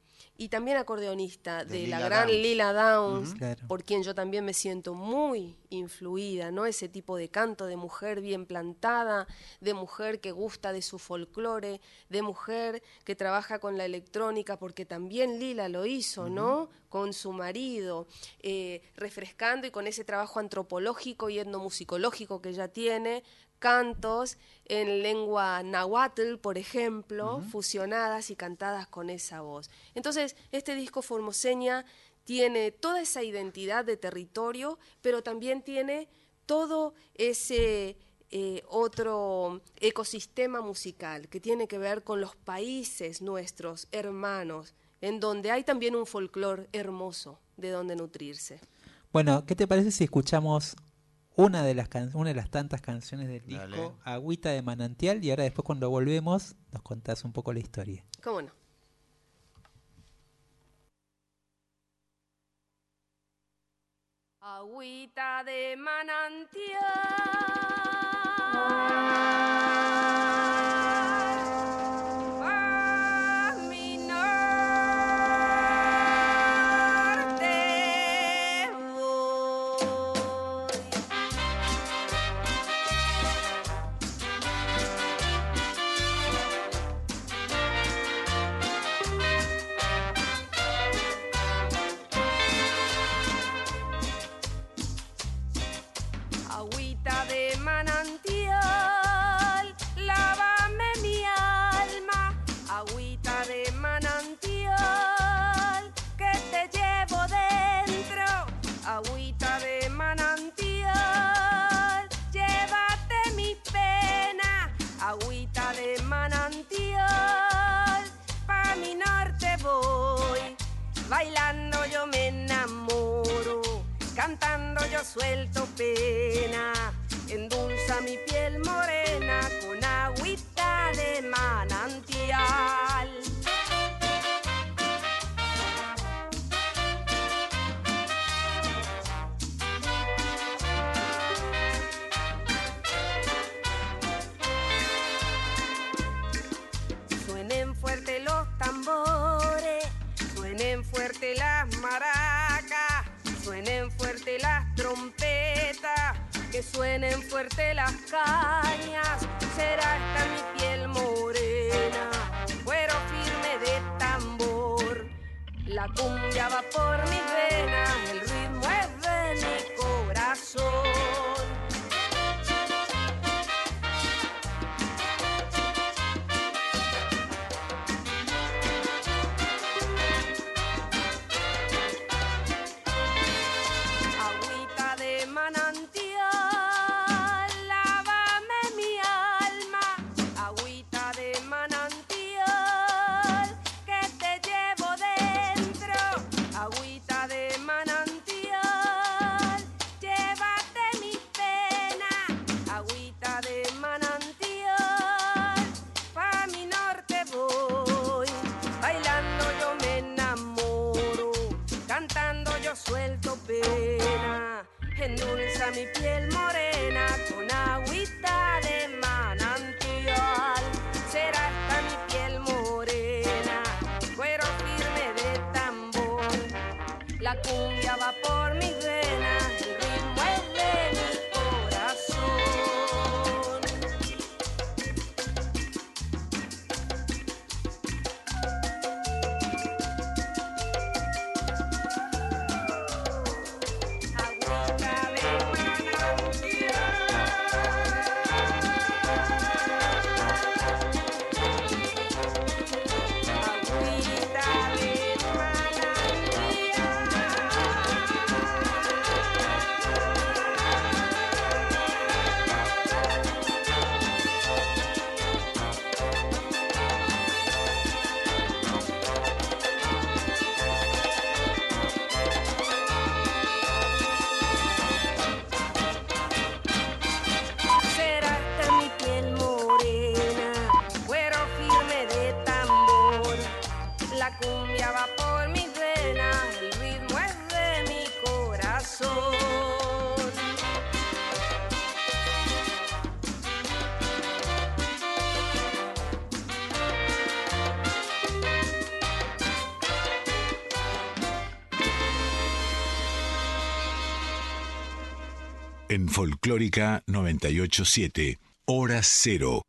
Y también acordeonista De la gran Downs. Lila Downs. Claro. por quien yo también me siento muy influida, ¿no? Ese tipo de canto de mujer bien plantada, de mujer que gusta de su folclore, de mujer que trabaja con la electrónica, porque también Lila lo hizo, ¿no? Con su marido, eh, refrescando y con ese trabajo antropológico y etnomusicológico que ella tiene, cantos en lengua nahuatl, por ejemplo, fusionadas y cantadas con esa voz. Entonces, este disco Formoseña tiene toda esa identidad de territorio, pero también tiene todo ese eh, otro ecosistema musical que tiene que ver con los países nuestros, hermanos, en donde hay también un folclore hermoso de donde nutrirse. Bueno, ¿qué te parece si escuchamos una de las can- una de las tantas canciones del disco, Dale. Agüita de Manantial, y ahora después cuando volvemos nos contás un poco la historia? ¿Cómo no? Agüita de manantial. Suelto pena, endulza mi piel morena suenen fuerte las cañas. Será esta mi piel morena, cuero firme de tambor. La cumbia va Folclórica 987, Hora Cero.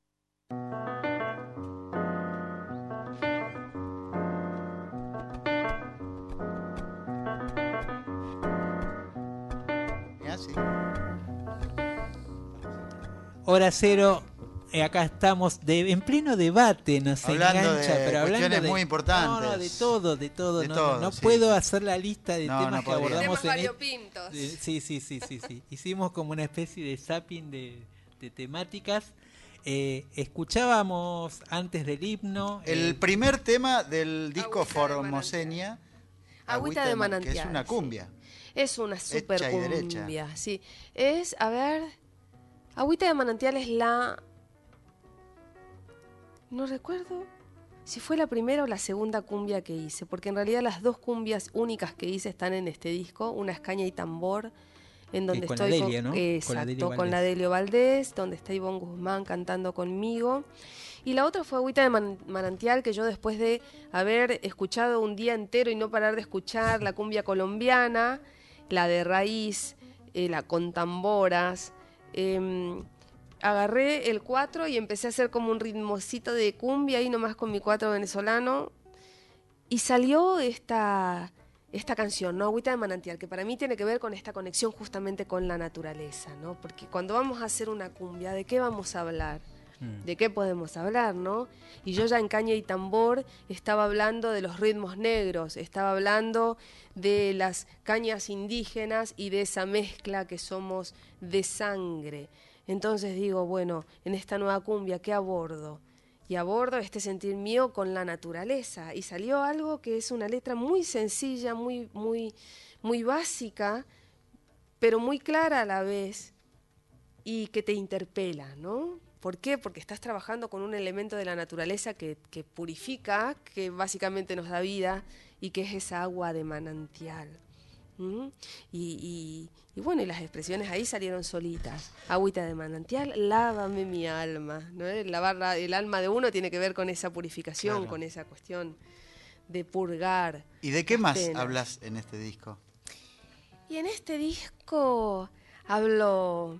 Hora cero, eh, acá estamos de, en pleno debate, nos Hablando engancha, de pero hablando cuestiones de, muy importantes. No, no, de todo, de todo. De no, todo, no, no sí. puedo hacer la lista de No, temas no que podría. abordamos en este-. De- Sí, sí, sí, sí, sí. Hicimos como una especie de zapping de, de temáticas. Eh, escuchábamos antes del himno. El eh, primer tema del disco Agüita de Formoseña. Agüita de Man- Que manantial, es una sí. cumbia. Es una super Hecha y derecha. cumbia, sí. Es, a ver, Agüita de manantial es la... No recuerdo si fue la primera o la segunda cumbia que hice, porque en realidad las dos cumbias únicas que hice están en este disco, una es caña y tambor, en donde con la estoy Delia. Con la exacto, con la Valdés. Delio Valdés, donde está Ivonne Guzmán cantando conmigo. Y la otra fue Agüita de Man- Manantial, que yo después de haber escuchado un día entero y no parar de escuchar la cumbia colombiana, la de raíz, eh, la con tamboras, em, agarré el cuatro y empecé a hacer como un ritmocito de cumbia ahí nomás con mi cuatro venezolano. Y salió esta, esta canción, ¿no? Agüita de manantial, que para mí tiene que ver con esta conexión justamente con la naturaleza, ¿no? Porque cuando vamos a hacer una cumbia, ¿de qué vamos a hablar? mm. ¿De qué podemos hablar, no? Y yo ya en Caña y Tambor estaba hablando de los ritmos negros, estaba hablando de las cañas indígenas y de esa mezcla que somos de sangre. Entonces digo, bueno, en esta nueva cumbia, ¿qué abordo? Y abordo este sentir mío con la naturaleza. Y salió algo que es una letra muy sencilla, muy, muy, muy básica, pero muy clara a la vez y que te interpela, ¿no? ¿Por qué? Porque estás trabajando con un elemento de la naturaleza que, que purifica, que básicamente nos da vida y que es esa agua de manantial. ¿Mm? Y, y- y bueno, y las expresiones ahí salieron solitas. Agüita de manantial, lávame mi alma. ¿no? El Lavar la- el alma de uno tiene que ver con esa purificación, Claro. con esa cuestión de purgar. ¿Y de qué más penas. hablas en este disco? Y en este disco hablo,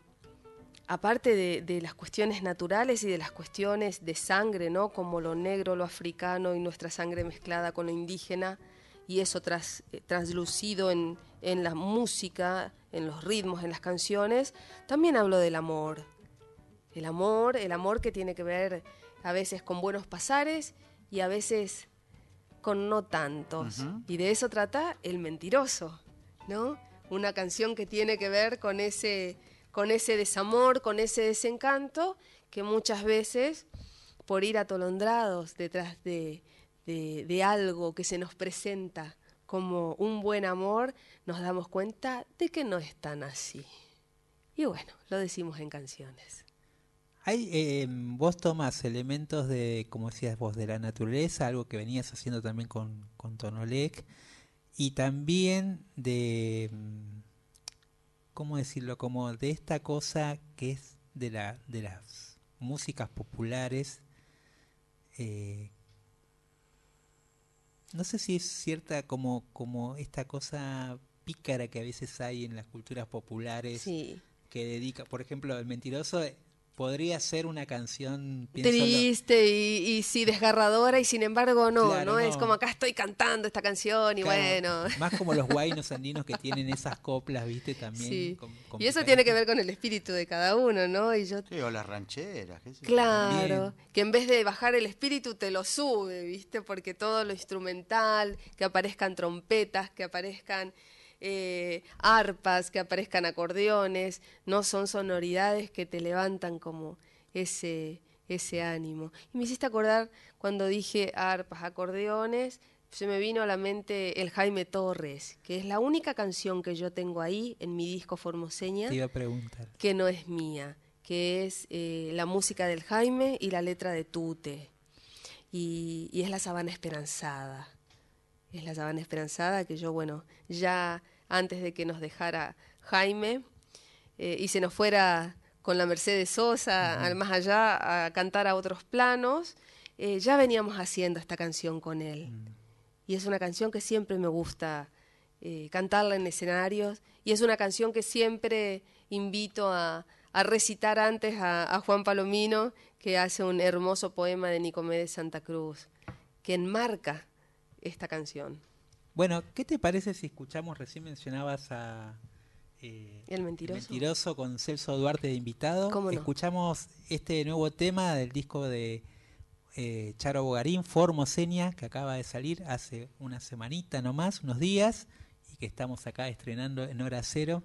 aparte de, de las cuestiones naturales y de las cuestiones de sangre, ¿no? Como lo negro, lo africano y nuestra sangre mezclada con lo indígena, y eso tras, eh, translucido en, en la música, en los ritmos, en las canciones, también hablo del amor. El amor, el amor que tiene que ver a veces con buenos pasares y a veces con no tantos. Y de eso trata El Mentiroso, ¿no? Una canción que tiene que ver con ese, con ese desamor, con ese desencanto, que muchas veces, por ir atolondrados detrás de, de- algo que se nos presenta como un buen amor, nos damos cuenta de que no es tan así. Y bueno, lo decimos en canciones. Hay, eh, vos tomas elementos de, como decías vos, de la naturaleza, algo que venías haciendo también con, con Tonolec, y también de, mm, ¿cómo decirlo? Como de esta cosa que es de, la, de las músicas populares. eh, no sé si es cierta como, como esta cosa pícara que a veces hay en las culturas populares Sí. que dedica, por ejemplo, El Mentiroso eh, podría ser una canción Triste y, y sí, desgarradora, y sin embargo no, Claro, ¿no? Es como acá estoy cantando esta canción y claro, bueno. más como los guainos andinos que tienen esas coplas, ¿viste? También. Sí. con- con Y eso tiene que ver con el espíritu de cada uno, ¿no? Y yo, Sí, o las rancheras. qué sé yo. claro, que en vez de bajar el espíritu te lo sube, ¿viste? Porque todo lo instrumental, que aparezcan trompetas, que aparezcan eh, arpas, que aparezcan acordeones, no son sonoridades que te levantan como ese, ese ánimo. Y me hiciste acordar cuando dije arpas, acordeones, se me vino a la mente el Jaime Torres, que es la única canción que yo tengo ahí en mi disco Formoseña Te iba a preguntar. que no es mía, que es eh, la música del Jaime y la letra de Tute. Y, y es la sabana esperanzada. es La Sabana Esperanzada, que yo, bueno, ya antes de que nos dejara Jaime eh, y se nos fuera con la Mercedes Sosa al más allá a cantar a otros planos, eh, ya veníamos haciendo esta canción con él. Y es una canción que siempre me gusta eh, cantarla en escenarios y es una canción que siempre invito a, a recitar antes a, a Juan Palomino, que hace un hermoso poema de Nicomedes Santa Cruz, que enmarca esta canción. Bueno, ¿qué te parece si escuchamos, recién mencionabas a eh, El mentiroso. Mentiroso con Celso Duarte de invitado? ¿Cómo no? Escuchamos este nuevo tema del disco de eh, Charo Bogarín, Formoseña, que acaba de salir hace una semanita nomás, unos días, y que estamos acá estrenando en hora cero.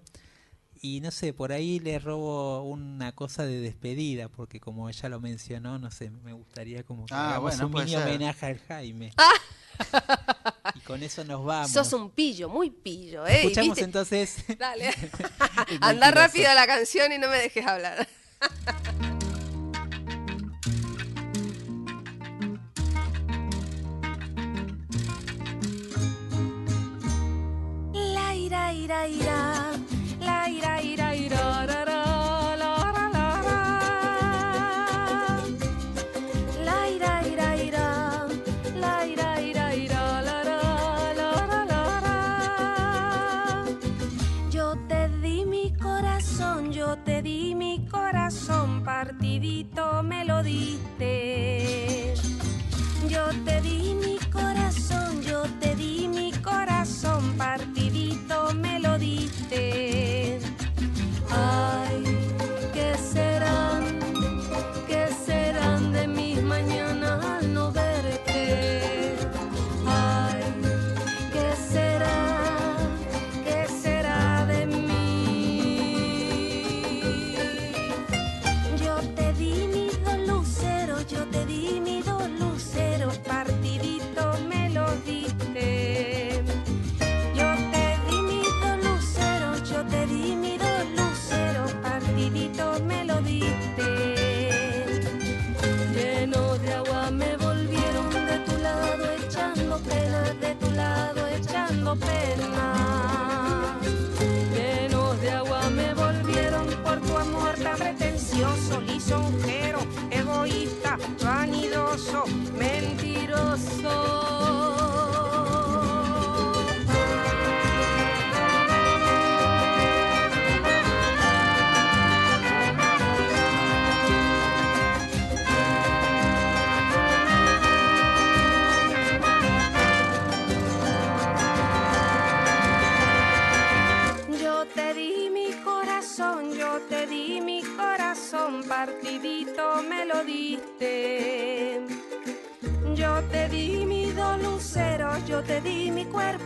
Y no sé, por ahí le robo una cosa de despedida, porque como ella lo mencionó, no sé, me gustaría como que Ah, hagamos bueno, un mini ser. homenaje al Jaime. y con eso nos vamos. Sos un pillo, muy pillo, ¿eh? Escuchamos viste- entonces. Dale. Anda rápido a la canción y no me dejes hablar. La ira ira ira, la ira ira ira, day.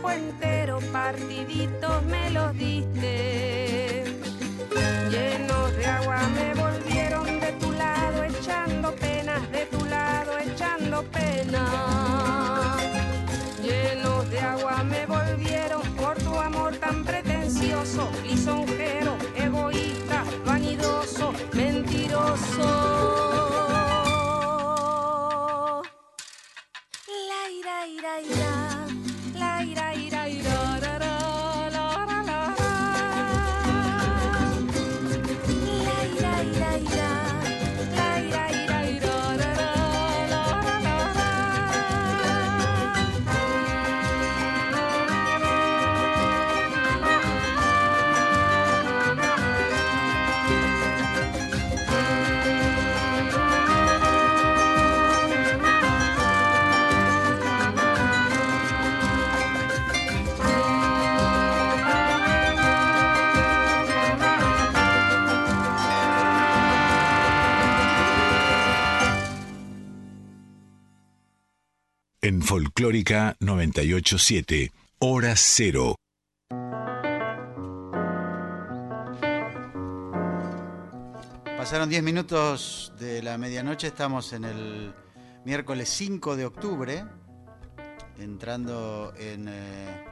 Cuerpo entero, partiditos me los diste. Folclórica 987, Hora Cero. Pasaron 10 minutos de la medianoche, estamos en el miércoles 5 de octubre, entrando en eh,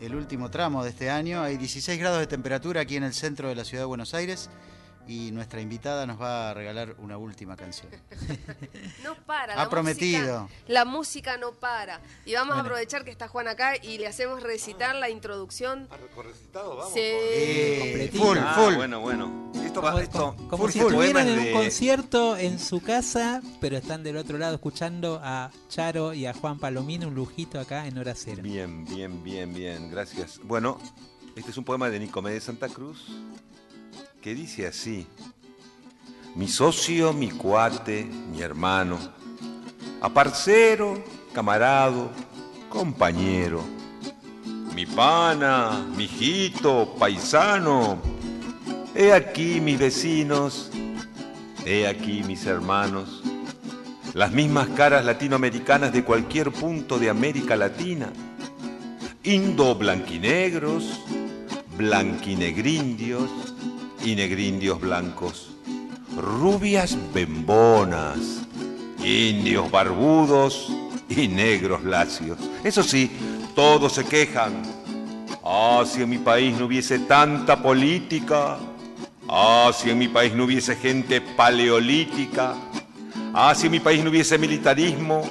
el último tramo de este año. Hay 16 grados de temperatura aquí en el centro de la ciudad de Buenos Aires. Y nuestra invitada nos va a regalar una última canción. No para. Ha la prometido. música- la música no para. Y vamos a aprovechar que está Juan acá y le hacemos recitar la introducción. ¿Con recitado? Vamos. Sí. Eh, Completito. full, Ah, full. bueno, bueno. Esto Como, va, esto, como- como full, si full. estuvieran en un de- concierto en su casa, pero están del otro lado escuchando a Charo y a Juan Palomino, un lujito acá en hora cero. Bien, bien, bien, bien, gracias. Bueno, este es un poema de Nicomé de Santa Cruz que dice así. Mi socio, mi cuate, mi hermano, aparcero, camarado, compañero, mi pana, mi hijito, paisano, he aquí mis vecinos, he aquí mis hermanos, las mismas caras latinoamericanas de cualquier punto de América Latina, indo blanquinegros, blanquinegrindios y negrindios blancos, rubias bembonas, indios barbudos y negros lacios. Eso sí, todos se quejan. Ah, si en mi país no hubiese tanta política. Ah, si en mi país no hubiese gente paleolítica. Ah, si en mi país no hubiese militarismo,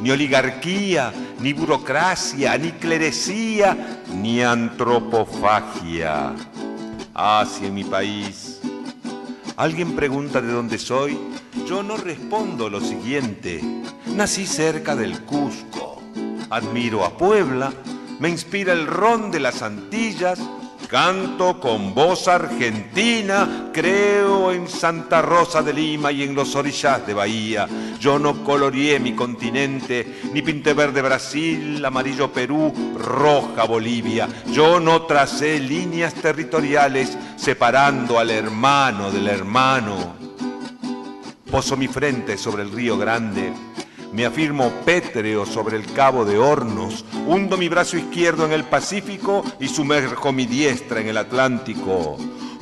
ni oligarquía, ni burocracia, ni clerecía, ni antropofagia. Si en mi país alguien pregunta de dónde soy, yo no respondo lo siguiente. Nací cerca del Cusco, admiro a Puebla, me inspira el ron de las Antillas, canto con voz argentina, creo en Santa Rosa de Lima y en los orillas de Bahía. Yo no coloreé mi continente, ni pinté verde Brasil, amarillo Perú, roja Bolivia. Yo no tracé líneas territoriales separando al hermano del hermano. Poso mi frente sobre el río Grande, me afirmo pétreo sobre el cabo de Hornos, hundo mi brazo izquierdo en el Pacífico y sumerjo mi diestra en el Atlántico.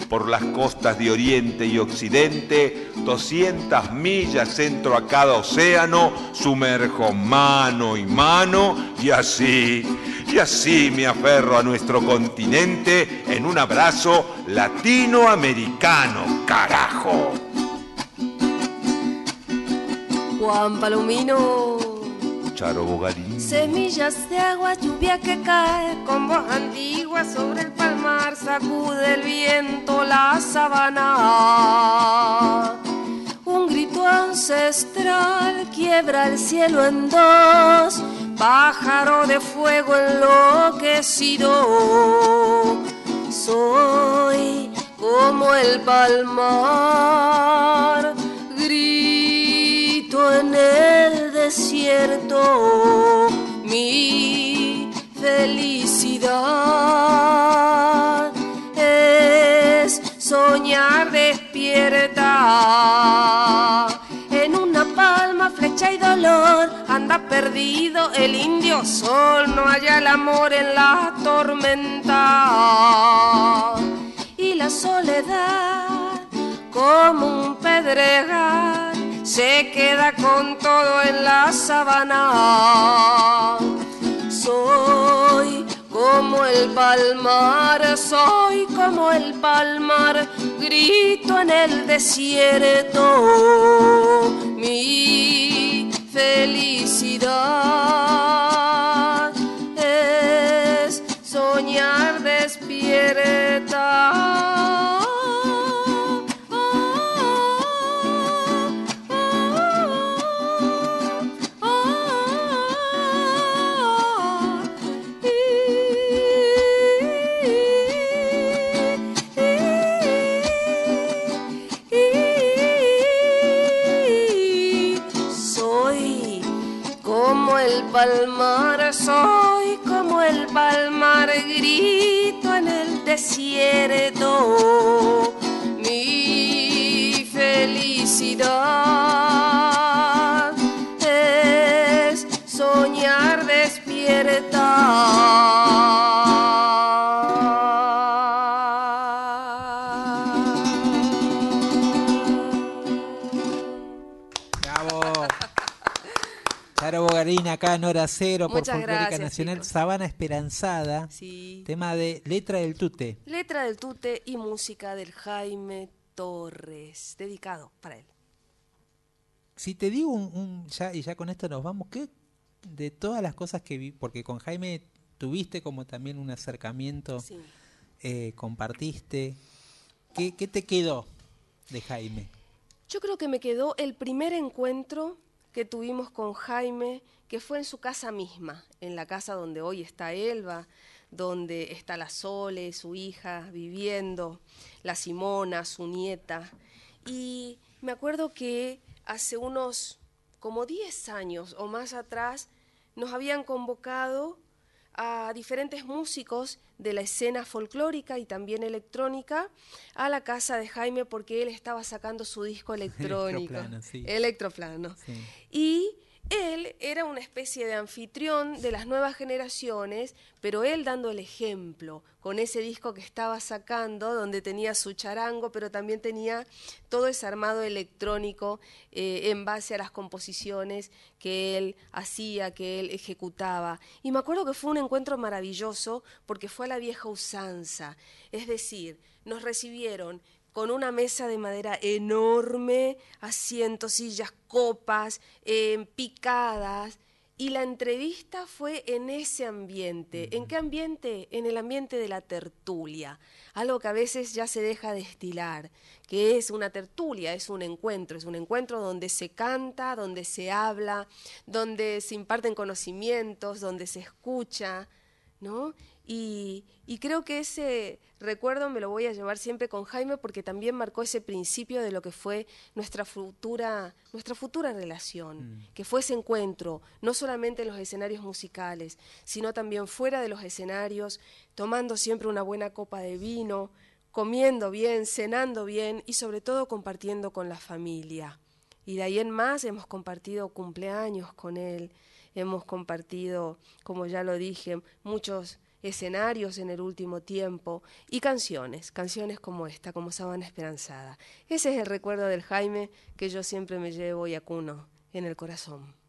Por las costas de Oriente y Occidente, 200 millas entro a cada océano, sumerjo mano y mano y así, y así me aferro a nuestro continente en un abrazo latinoamericano, carajo. Juan Palomino. Charo Bogarín. Semillas de agua, lluvia que cae con voz antigua sobre el palmar, sacude el viento la sabana. Un grito ancestral quiebra el cielo en dos, pájaro de fuego enloquecido. Soy como el palmar, grito en el desierto mi felicidad es soñar despierta. En una palma flecha y dolor anda perdido el indio sol no halla el amor en la tormenta. Y la soledad como un pedregal se queda con todo en la sabana. Soy como el palmar, soy como el palmar, grito en el desierto mi felicidad palmar, soy como el palmar, grito en el desierto. Mi felicidad Charo Bogarín acá en hora cero por Muchas Folclórica gracias, Nacional. chicos. Sabana Esperanzada. Sí. Tema de Letra del Tute. Letra del tute y música del Jaime Torres, dedicado para él. Si te digo un, un- ya y ya con esto nos vamos, ¿qué de todas las cosas que vi, porque con Jaime tuviste como también un acercamiento, Sí. eh, compartiste, ¿qué, qué te quedó de Jaime? Yo creo que me quedó el primer encuentro que tuvimos con Jaime, que fue en su casa misma, en la casa donde hoy está Elba, donde está la Sole, su hija, viviendo, la Simona, su nieta. Y me acuerdo que hace unos como 10 años o más atrás nos habían convocado a diferentes músicos de la escena folclórica y también electrónica a la casa de Jaime porque él estaba sacando su disco electrónico. Electroplano, sí. Electroplano. Sí. Y él era una especie de anfitrión de las nuevas generaciones, pero él dando el ejemplo con ese disco que estaba sacando, donde tenía su charango, pero también tenía todo ese armado electrónico eh, en base a las composiciones que él hacía, que él ejecutaba. Y me acuerdo que fue un encuentro maravilloso porque fue a la vieja usanza, es decir, nos recibieron con una mesa de madera enorme, asientos, sillas, copas, eh, picadas. Y la entrevista fue en ese ambiente. ¿En qué ambiente? En el ambiente de la tertulia. Algo que a veces ya se deja destilar, que es una tertulia, es un encuentro, es un encuentro donde se canta, donde se habla, donde se imparten conocimientos, donde se escucha, ¿no? Y, y creo que ese recuerdo me lo voy a llevar siempre con Jaime porque también marcó ese principio de lo que fue nuestra futura, nuestra futura relación, que fue ese encuentro, no solamente en los escenarios musicales, sino también fuera de los escenarios, tomando siempre una buena copa de vino, comiendo bien, cenando bien y sobre todo compartiendo con la familia. Y de ahí en más hemos compartido cumpleaños con él, hemos compartido, como ya lo dije, muchos escenarios en el último tiempo y canciones, canciones como esta, como Sabana Esperanzada. Ese es el recuerdo del Jaime que yo siempre me llevo y acuno en el corazón.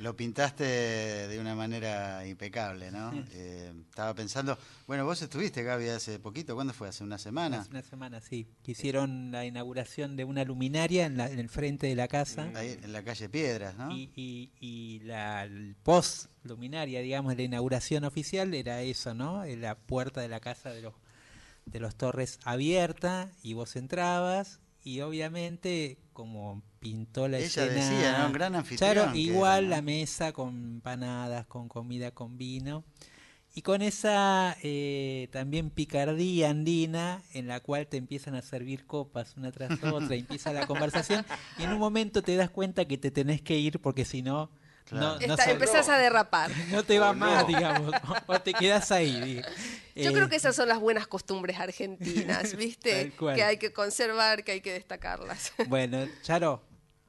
Lo pintaste de una manera impecable, ¿no? Eh, estaba pensando, bueno, vos estuviste, Gaby, hace poquito, ¿cuándo fue? ¿Hace una semana? Hace una semana, sí. Que hicieron la inauguración de una luminaria en, la- en el frente de la casa. Ahí en la calle Piedras, ¿no? Y, y, y la el post luminaria, digamos, la inauguración oficial era eso, ¿no? La puerta de la casa de los, de los Torres abierta y vos entrabas y obviamente como pintó la Ella escena decía, ¿no? Un gran anfitrión claro igual era, ¿no? la mesa con empanadas con comida con vino y con esa eh, también picardía andina en la cual te empiezan a servir copas una tras otra y empieza la conversación y en un momento te das cuenta que te tenés que ir porque si no Claro. no, no, Está- sal- empezás a derrapar. no te va no. más digamos o te quedas ahí Yo Eh, creo que esas son las buenas costumbres argentinas, ¿viste? Que hay que conservar, que hay que destacarlas. Bueno, Charo,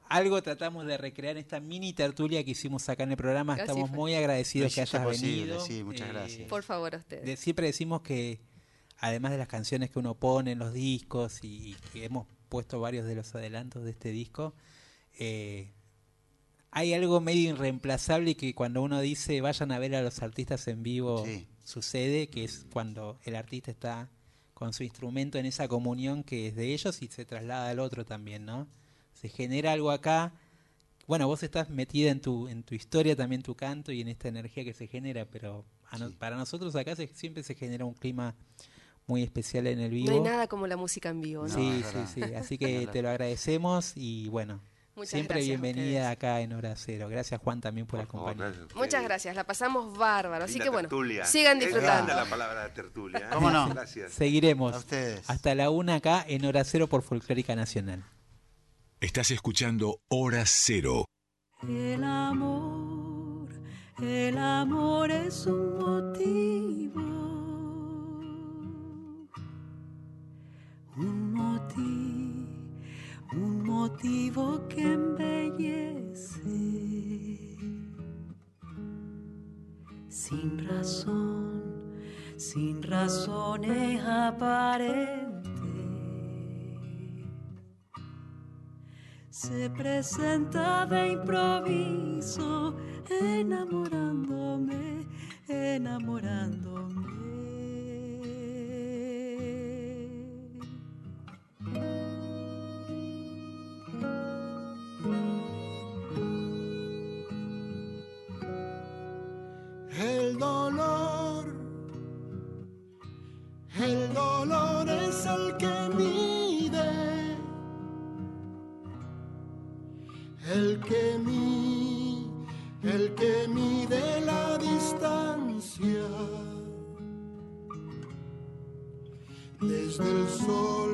algo tratamos de recrear en esta mini tertulia que hicimos acá en el programa. Así Estamos fue. muy agradecidos que hayas posible, venido. Eh, sí, muchas gracias. Por favor, a ustedes. de- siempre decimos que, además de las canciones que uno pone en los discos y, y que hemos puesto varios de los adelantos de este disco, eh, hay algo medio irreemplazable y que cuando uno dice vayan a ver a los artistas en vivo Sí. sucede, que es cuando el artista está con su instrumento en esa comunión que es de ellos y se traslada al otro también, ¿no? Se genera algo acá. Bueno, vos estás metida en tu, en tu historia, también tu canto y en esta energía que se genera, pero a no- Sí. para nosotros acá se- siempre se genera un clima muy especial en el vivo. No hay nada como la música en vivo, ¿no? Sí, sí, sí. Así que te lo agradecemos y bueno, Muchas siempre gracias bienvenida acá en Hora Cero. Gracias Juan también por, acompañarnos. gracias Muchas gracias, la pasamos bárbaro. Así Linda que bueno, tertulia. sigan Es disfrutando. linda la palabra tertulia. ¿eh? ¿Cómo no? Gracias. Seguiremos A ustedes. hasta la una acá en Hora Cero por Folclórica Nacional. Estás escuchando Hora Cero. El amor, el amor es un motivo, un motivo, un motivo que embellece. Sin razón, sin razones aparentes se presenta de improviso, enamorándome, enamorándome. El dolor. El dolor es el que mide, el que mide, el que mide la distancia. Desde el sol,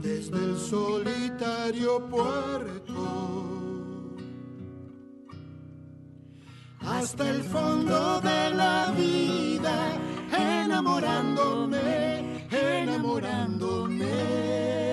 desde el solitario puerto hasta el fondo de la vida, enamorándome, enamorándome.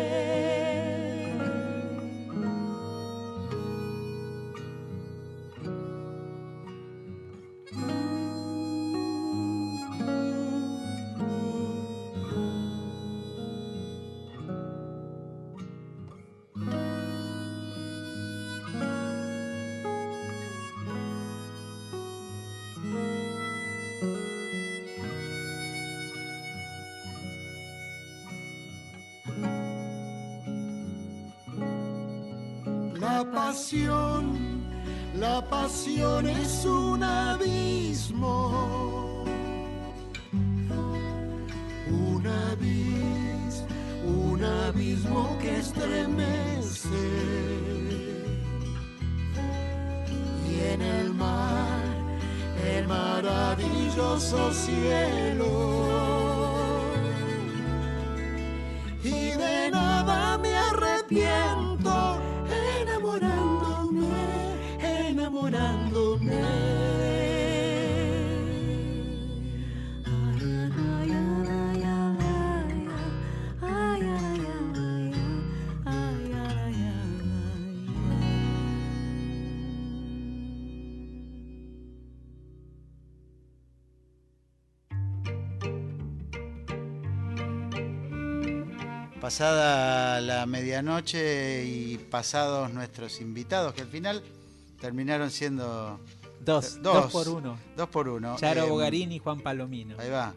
Pasión es un abismo. Un abismo, un abismo que estremece. Y en el mar, el maravilloso cielo. Pasada la medianoche y pasados nuestros invitados, que al final terminaron siendo Dos, dos, por uno. Dos por uno. Charo Eh, Bogarín y Juan Palomino. Ahí va.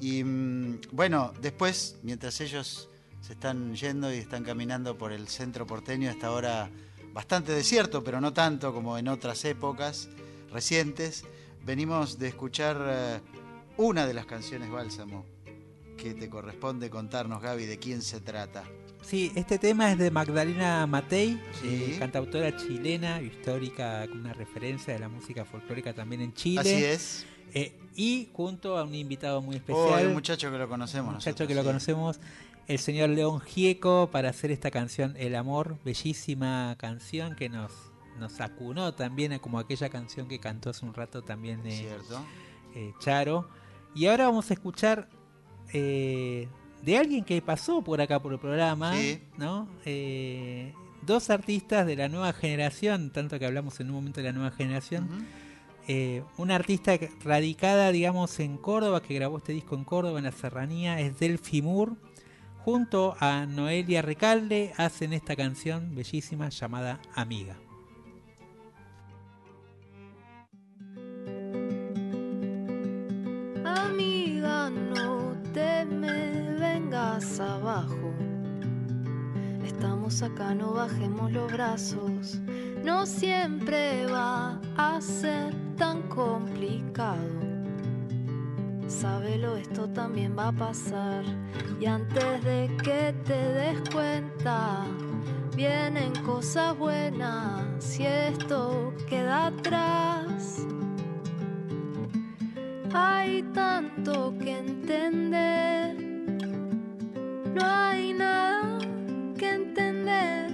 Y mm, bueno, después, mientras ellos se están yendo y están caminando por el centro porteño, a esta hora bastante desierto, pero no tanto como en otras épocas recientes, venimos de escuchar eh, una de las canciones Bálsamo que te corresponde contarnos, Gaby, de quién se trata. Sí, este tema es de Magdalena Matei, Sí. eh, cantautora chilena, histórica, con una referencia de la música folclórica también en Chile. Así es. Eh, y junto a un invitado muy Oh, especial. hay un muchacho que lo conocemos. un muchacho nosotros, que lo conocemos, el señor León Gieco, para hacer esta canción El Amor, bellísima canción que nos, nos acunó también, como aquella canción que cantó hace un rato también eh, Cierto. eh, Charo. Y ahora vamos a escuchar eh, de alguien que pasó por acá por el programa, Sí. ¿no? Eh, dos artistas de la nueva generación, tanto que hablamos en un momento de la nueva generación. Eh, una artista radicada, digamos, en Córdoba, que grabó este disco en Córdoba, en la Serranía, es Delphi Moore. Junto a Noelia Recalde hacen esta canción bellísima llamada Amiga. Amiga, no te me vengas abajo. Estamos acá, no bajemos los brazos. No siempre va a ser tan complicado. Sábelo, esto también va a pasar. Y antes de que te des cuenta, vienen cosas buenas. Si esto queda atrás. Hay tanto que entender, no hay nada que entender.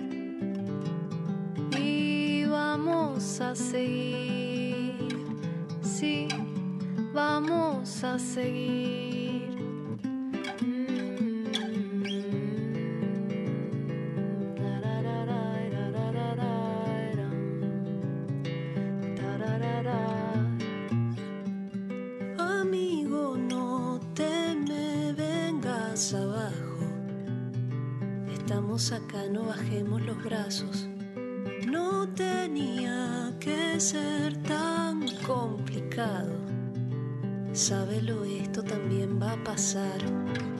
Y vamos a seguir, sí, vamos a seguir. No bajemos los brazos. No tenía que ser tan complicado. Sábelo, esto también va a pasar.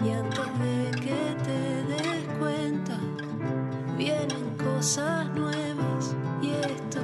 Y antes de que te des cuenta, vienen cosas nuevas y esto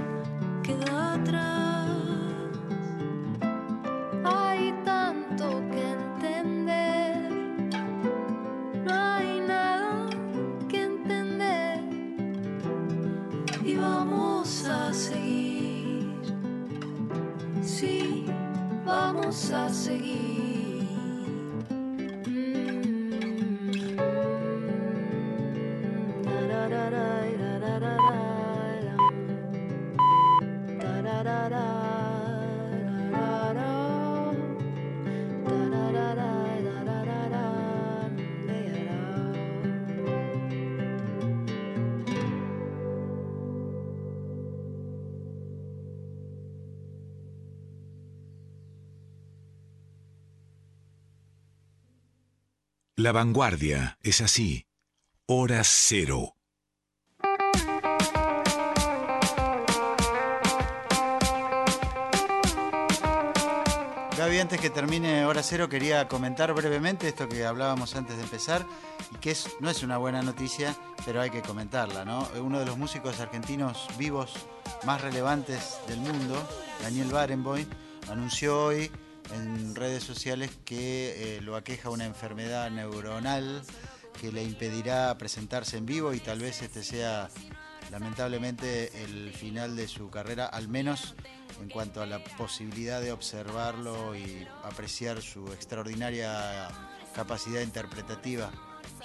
La vanguardia es así. Hora cero. Gaby, antes que termine hora cero, quería comentar brevemente esto que hablábamos antes de empezar y que no es una buena noticia, pero hay que comentarla, ¿no? Uno de los músicos argentinos vivos más relevantes del mundo, Daniel Barenboim, anunció hoy en redes sociales que eh, lo aqueja una enfermedad neuronal que le impedirá presentarse en vivo y tal vez este sea lamentablemente el final de su carrera, al menos en cuanto a la posibilidad de observarlo y apreciar su extraordinaria capacidad interpretativa.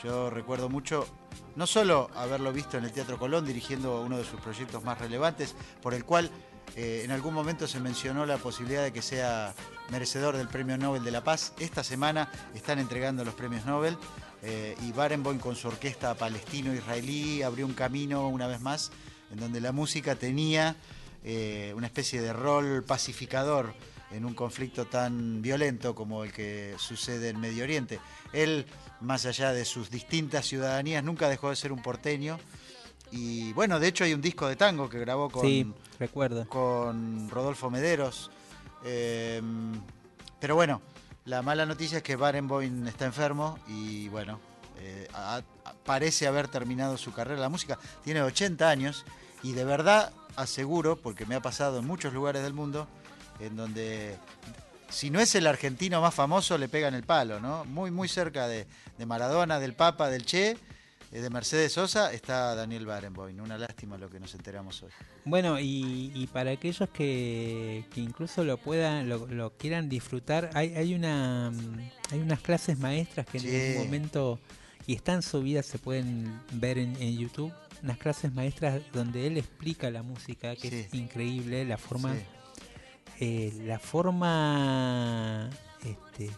Yo recuerdo mucho, no solo haberlo visto en el Teatro Colón dirigiendo uno de sus proyectos más relevantes, por el cual eh, en algún momento se mencionó la posibilidad de que sea merecedor del Premio Nobel de la Paz. Esta semana están entregando los premios Nobel eh, y Barenboim con su orquesta palestino-israelí abrió un camino una vez más en donde la música tenía eh, una especie de rol pacificador en un conflicto tan violento como el que sucede en Medio Oriente. Él, más allá de sus distintas ciudadanías, nunca dejó de ser un porteño. Y bueno, de hecho hay un disco de tango que grabó con, Sí, recuerdo. con Rodolfo Mederos. Eh, pero bueno, la mala noticia es que Barenboim está enfermo y bueno, eh, a- a- parece haber terminado su carrera en la música. Tiene 80 años y de verdad aseguro, porque me ha pasado en muchos lugares del mundo, en donde si no es el argentino más famoso, le pegan el palo, ¿no? Muy, muy cerca de, de Maradona, del Papa, del Che, de Mercedes Sosa, está Daniel Barenboim. Una lástima lo que nos enteramos hoy. Bueno, y, y para aquellos que, que incluso lo puedan, lo, lo quieran disfrutar, hay, hay una mm, hay unas clases maestras que Sí. en un momento y están subidas, se pueden ver en, en YouTube, unas clases maestras donde él explica la música, que es increíble, la forma, Sí. eh, la forma este,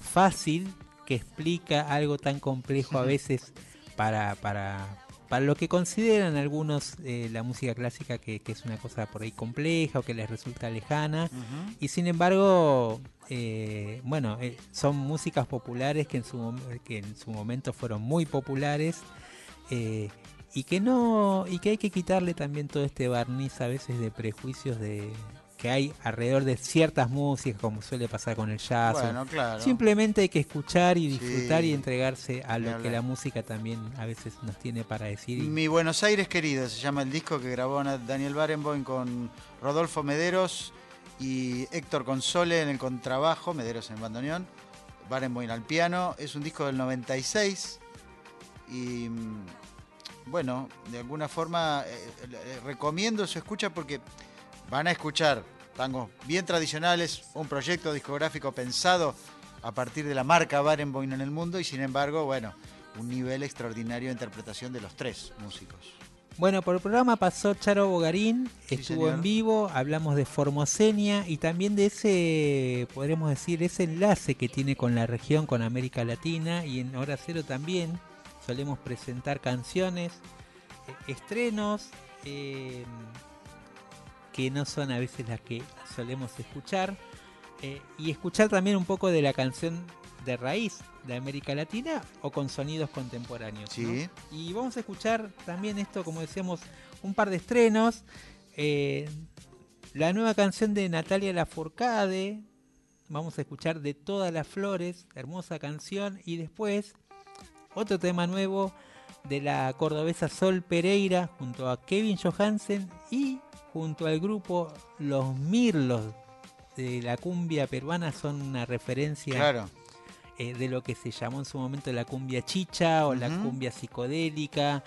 fácil que explica algo tan complejo a veces para, para, para lo que consideran algunos eh, la música clásica que, que es una cosa por ahí compleja o que les resulta lejana. Y sin embargo, eh, bueno, eh, son músicas populares que en su, que en su momento fueron muy populares. y que no y que hay que quitarle también todo este barniz a veces de prejuicios de que hay alrededor de ciertas músicas como suele pasar con el jazz Bueno, claro. simplemente hay que escuchar y disfrutar Sí. y entregarse a lo que la música también a veces nos tiene para decir Mi Buenos Aires querido se llama el disco que grabó Daniel Barenboim con Rodolfo Mederos y Héctor Console en el contrabajo, Mederos en bandoneón, Barenboim al piano. Es un disco del 96 y mm, bueno, de alguna forma eh, eh, recomiendo su escucha porque van a escuchar tangos bien tradicionales, un proyecto discográfico pensado a partir de la marca Barenboim en el mundo y sin embargo, bueno, un nivel extraordinario de interpretación de los tres músicos. Bueno, por el programa pasó Charo Bogarín, estuvo señor. en vivo, hablamos de Formosenia y también de ese, podremos decir, ese enlace que tiene con la región, con América Latina y en Hora Cero también solemos presentar canciones, eh, estrenos, eh, que no son a veces las que solemos escuchar eh, y escuchar también un poco de la canción de raíz de América Latina o con sonidos contemporáneos. ¿no? Sí. Y vamos a escuchar también esto, como decíamos, un par de estrenos. eh, la nueva canción de Natalia Lafourcade. Vamos a escuchar De todas las flores, hermosa canción. Y después otro tema nuevo de la cordobesa Sol Pereira junto a Kevin Johansen y junto al grupo Los Mirlos de la cumbia peruana son una referencia Claro. eh, de lo que se llamó en su momento la cumbia chicha o la cumbia psicodélica.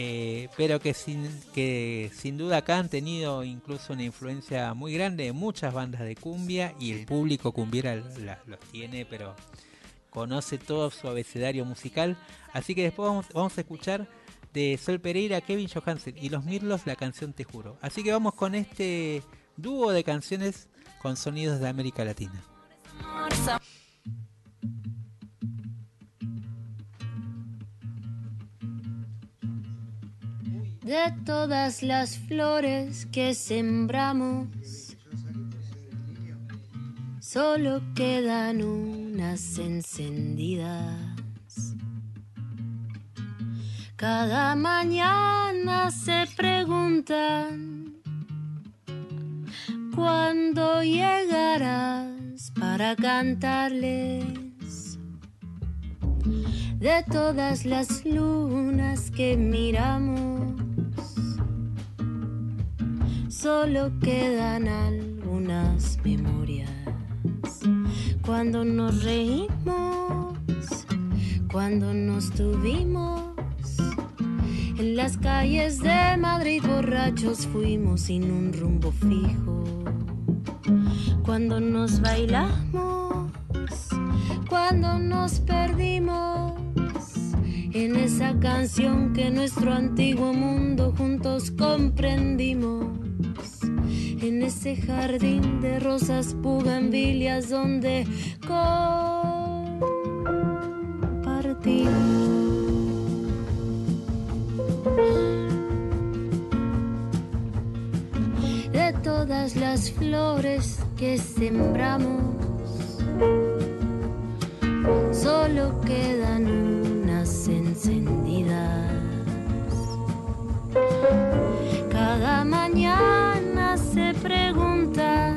eh, pero que sin, que sin duda acá han tenido incluso una influencia muy grande de muchas bandas de cumbia y el público cumbiera la- los tiene, pero conoce todo su abecedario musical. Así que después vamos, vamos a escuchar de Sol Pereira, Kevin Johansen y Los Mirlos la canción Te Juro. Así que vamos con este dúo de canciones con sonidos de América Latina. De todas las flores que sembramos, solo quedan unas encendidas. Cada mañana se preguntan cuándo llegarás para cantarles de todas las lunas que miramos. Solo quedan algunas memorias. Cuando nos reímos, cuando nos tuvimos. En las calles de Madrid borrachos fuimos sin un rumbo fijo. Cuando nos bailamos, cuando nos perdimos en esa canción que nuestro antiguo mundo juntos comprendimos. En ese jardín de rosas pugambilias donde las flores que sembramos, solo quedan unas encendidas. Cada mañana se pregunta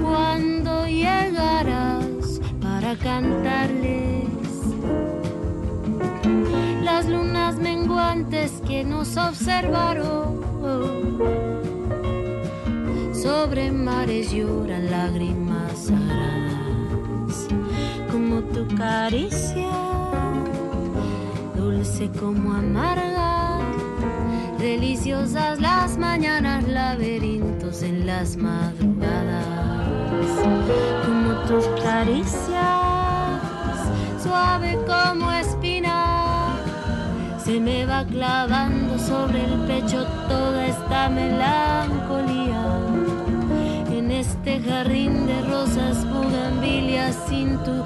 cuándo llegarás para cantarles las lunas menguantes que nos observaron. Sobre mares lloran lágrimas sagradas, como tu caricia, dulce como amarga, deliciosas las mañanas, laberintos en las madrugadas, como tus caricias, suave como espina, se me va clavando sobre el pecho toda esta melancolía. Este jardín de rosas bugambilias sin tu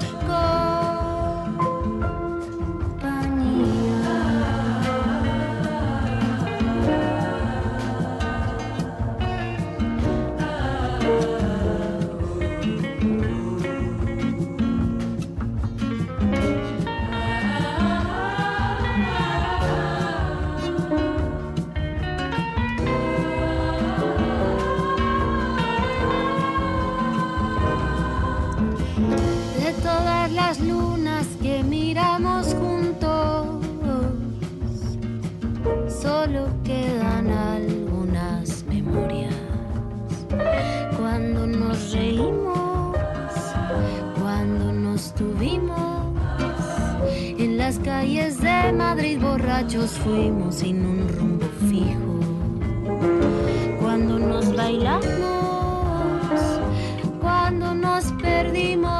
borrachos fuimos sin un rumbo fijo. Cuando nos bailamos cuando nos perdimos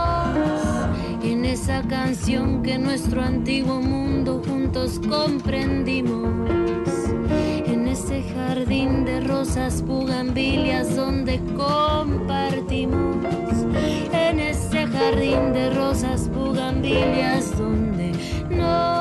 en esa canción que nuestro antiguo mundo juntos comprendimos. En ese jardín de rosas bugambilias donde compartimos. En ese jardín de rosas bugambilias donde nos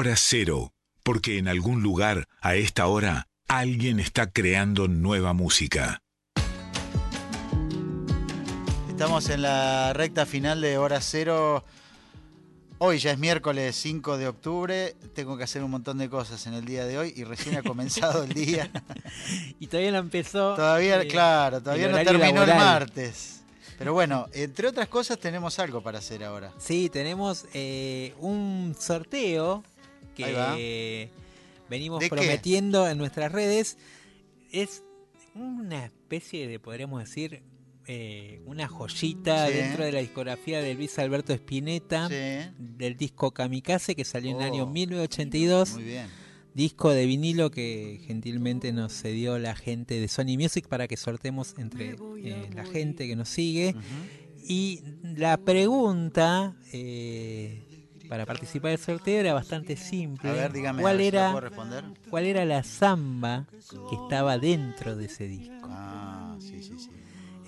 Hora cero. Porque en algún lugar, a esta hora, alguien está creando nueva música. Estamos en la recta final de hora cero. Hoy ya es miércoles 5 de octubre. Tengo que hacer un montón de cosas en el día de hoy y recién ha comenzado el día. Y todavía no empezó. Todavía, eh, claro, todavía no terminó el martes. Pero bueno, entre otras cosas tenemos algo para hacer ahora. Sí, tenemos eh, un sorteo. Que venimos ¿De qué? prometiendo en nuestras redes. Es una especie de, podríamos decir, eh, una joyita Sí. dentro de la discografía de Luis Alberto Spinetta, Sí. del disco Kamikaze que salió en el año 1982. Muy bien. Disco de vinilo que gentilmente nos cedió la gente de Sony Music para que sortemos entre eh, la gente que nos sigue. Y la pregunta eh, para participar del sorteo era bastante simple. A ver, dígame, a ¿Cuál ver si la era, puedo responder. ¿Cuál era la samba que estaba dentro de ese disco? Ah, sí, sí, sí.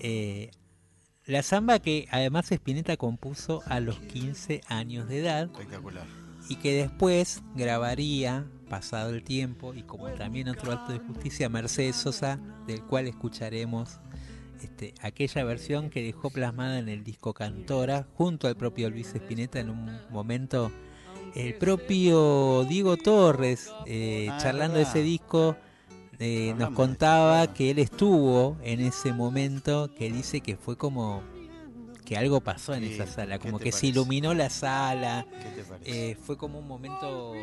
Eh, la samba que además Spinetta compuso a los 15 años de edad Espectacular. y que después grabaría, pasado el tiempo, y como también otro acto de justicia, Mercedes Sosa, del cual escucharemos este, aquella versión que dejó plasmada en el disco Cantora, junto al propio Luis Spinetta en un momento. El propio Diego Torres, eh, Ah, charlando de ese disco, eh, nos contaba que él estuvo en ese momento que dice que fue como que algo pasó en esa sala, ¿qué como que se iluminó la sala. ¿Qué te parece? Eh, fue como un momento,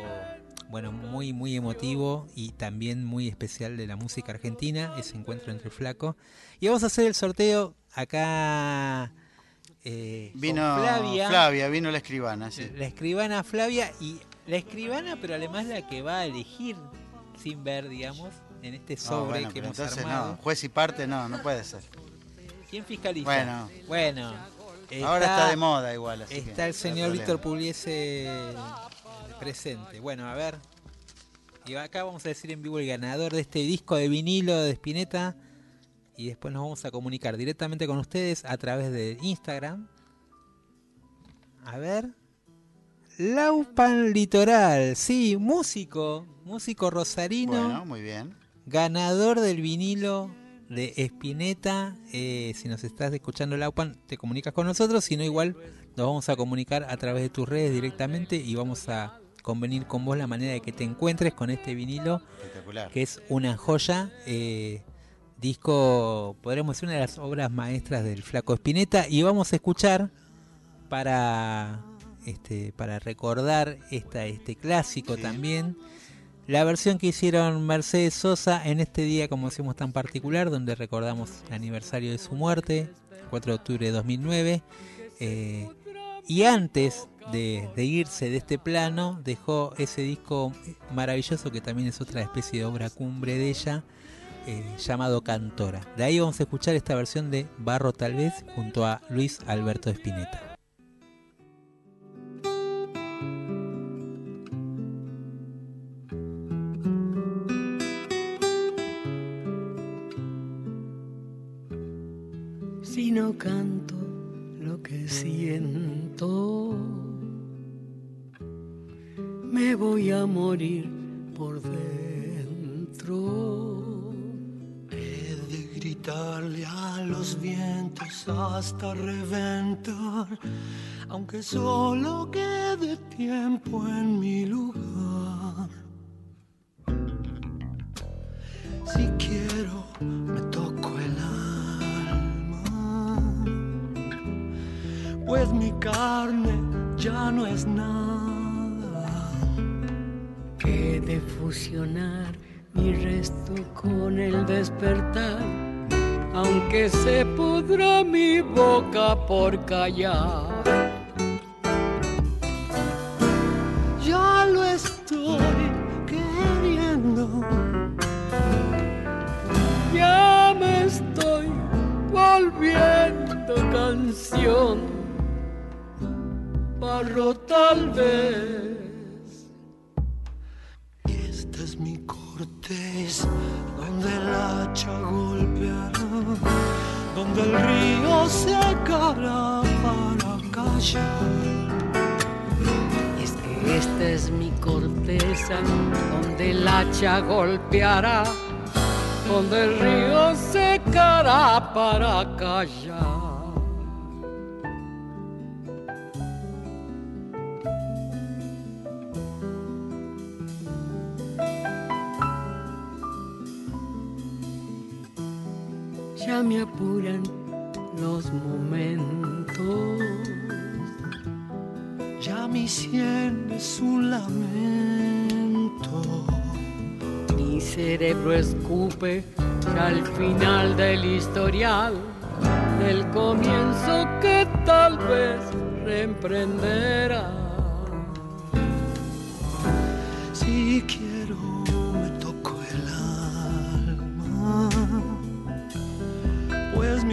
bueno, muy, muy emotivo y también muy especial de la música argentina, ese encuentro entre Flaco. Y vamos a hacer el sorteo acá. eh, Vino Flavia, Flavia. vino la escribana, sí. la escribana Flavia y la escribana, pero además la que va a elegir sin ver, digamos, en este No, sobre bueno, que hemos entonces armado. no, juez y parte no, no puede ser. ¿Quién fiscaliza? Bueno. bueno. Ahora está de moda igual, así que Está el señor. Víctor Pugliese presente. Bueno, a ver. Y acá vamos a decir en vivo el ganador de este disco de vinilo de Spinetta. Y después nos vamos a comunicar directamente con ustedes a través de Instagram. A ver. Laupan Litoral, sí, músico, músico rosarino, Bueno, muy bien. ganador del vinilo de Spinetta. Eh, si nos estás escuchando, Laupan, te comunicas con nosotros. Si no, igual nos vamos a comunicar a través de tus redes directamente y vamos a convenir con vos la manera de que te encuentres con este vinilo, que es una joya. eh, disco, podríamos decir, una de las obras maestras del Flaco Spinetta. Y vamos a escuchar para, este, para recordar esta, este clásico también. La versión que hicieron Mercedes Sosa en este día, como decimos, tan particular, donde recordamos el aniversario de su muerte, 4 de octubre de 2009. eh, y antes de, irse de este plano, dejó ese disco maravilloso que también es otra especie de obra cumbre de ella, eh, llamado Cantora. De ahí vamos a escuchar esta versión de Barro tal vez junto a Luis Alberto Spinetta. No canto lo que siento, me voy a morir por dentro. He de gritarle a los vientos hasta reventar, aunque solo quede tiempo en mi lugar. Si quiero, me toco pues mi carne ya no es nada. He de fusionar mi resto con el despertar, aunque se pudra mi boca por callar. Ya lo estoy queriendo. Ya me estoy volviendo canción, barro tal vez. Esta es mi corteza donde el hacha golpeará, donde el río secará para callar. Y es que esta es mi corteza donde el hacha golpeará, donde el río secará para callar. Ya me apuran los momentos. Ya mi sien es un lamento. Mi cerebro escupe al final del historial, del comienzo que tal vez reemprenderá. Si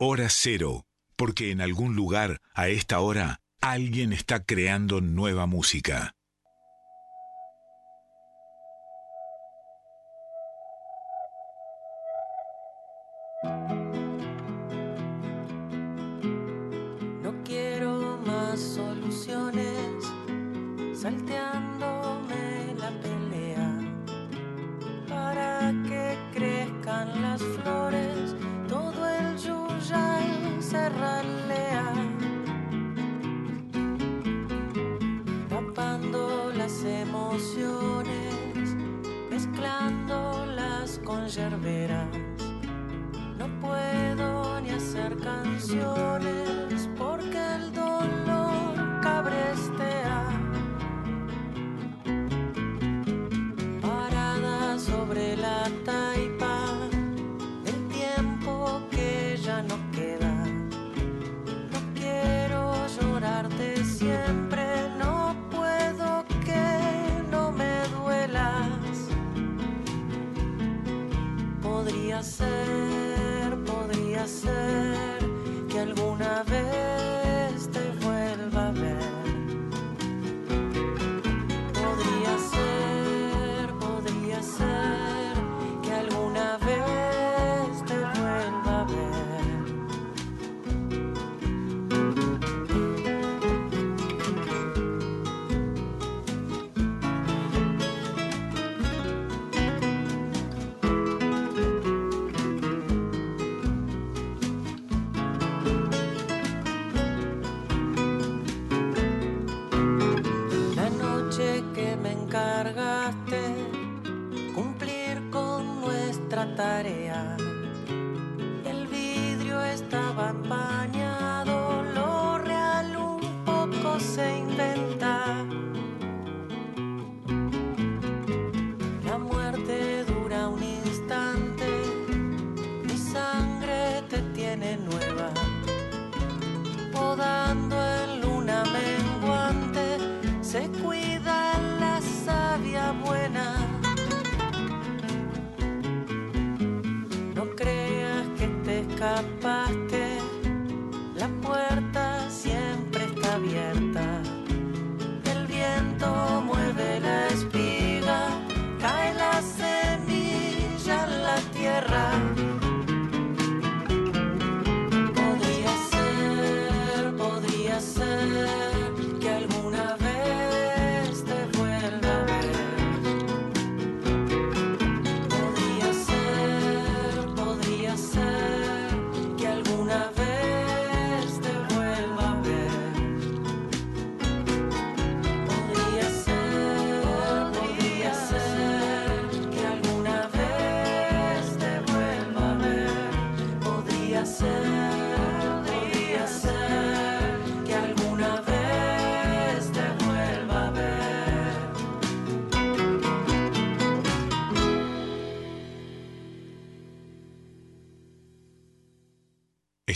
Hora cero, porque en algún lugar, a esta hora, alguien está creando nueva música.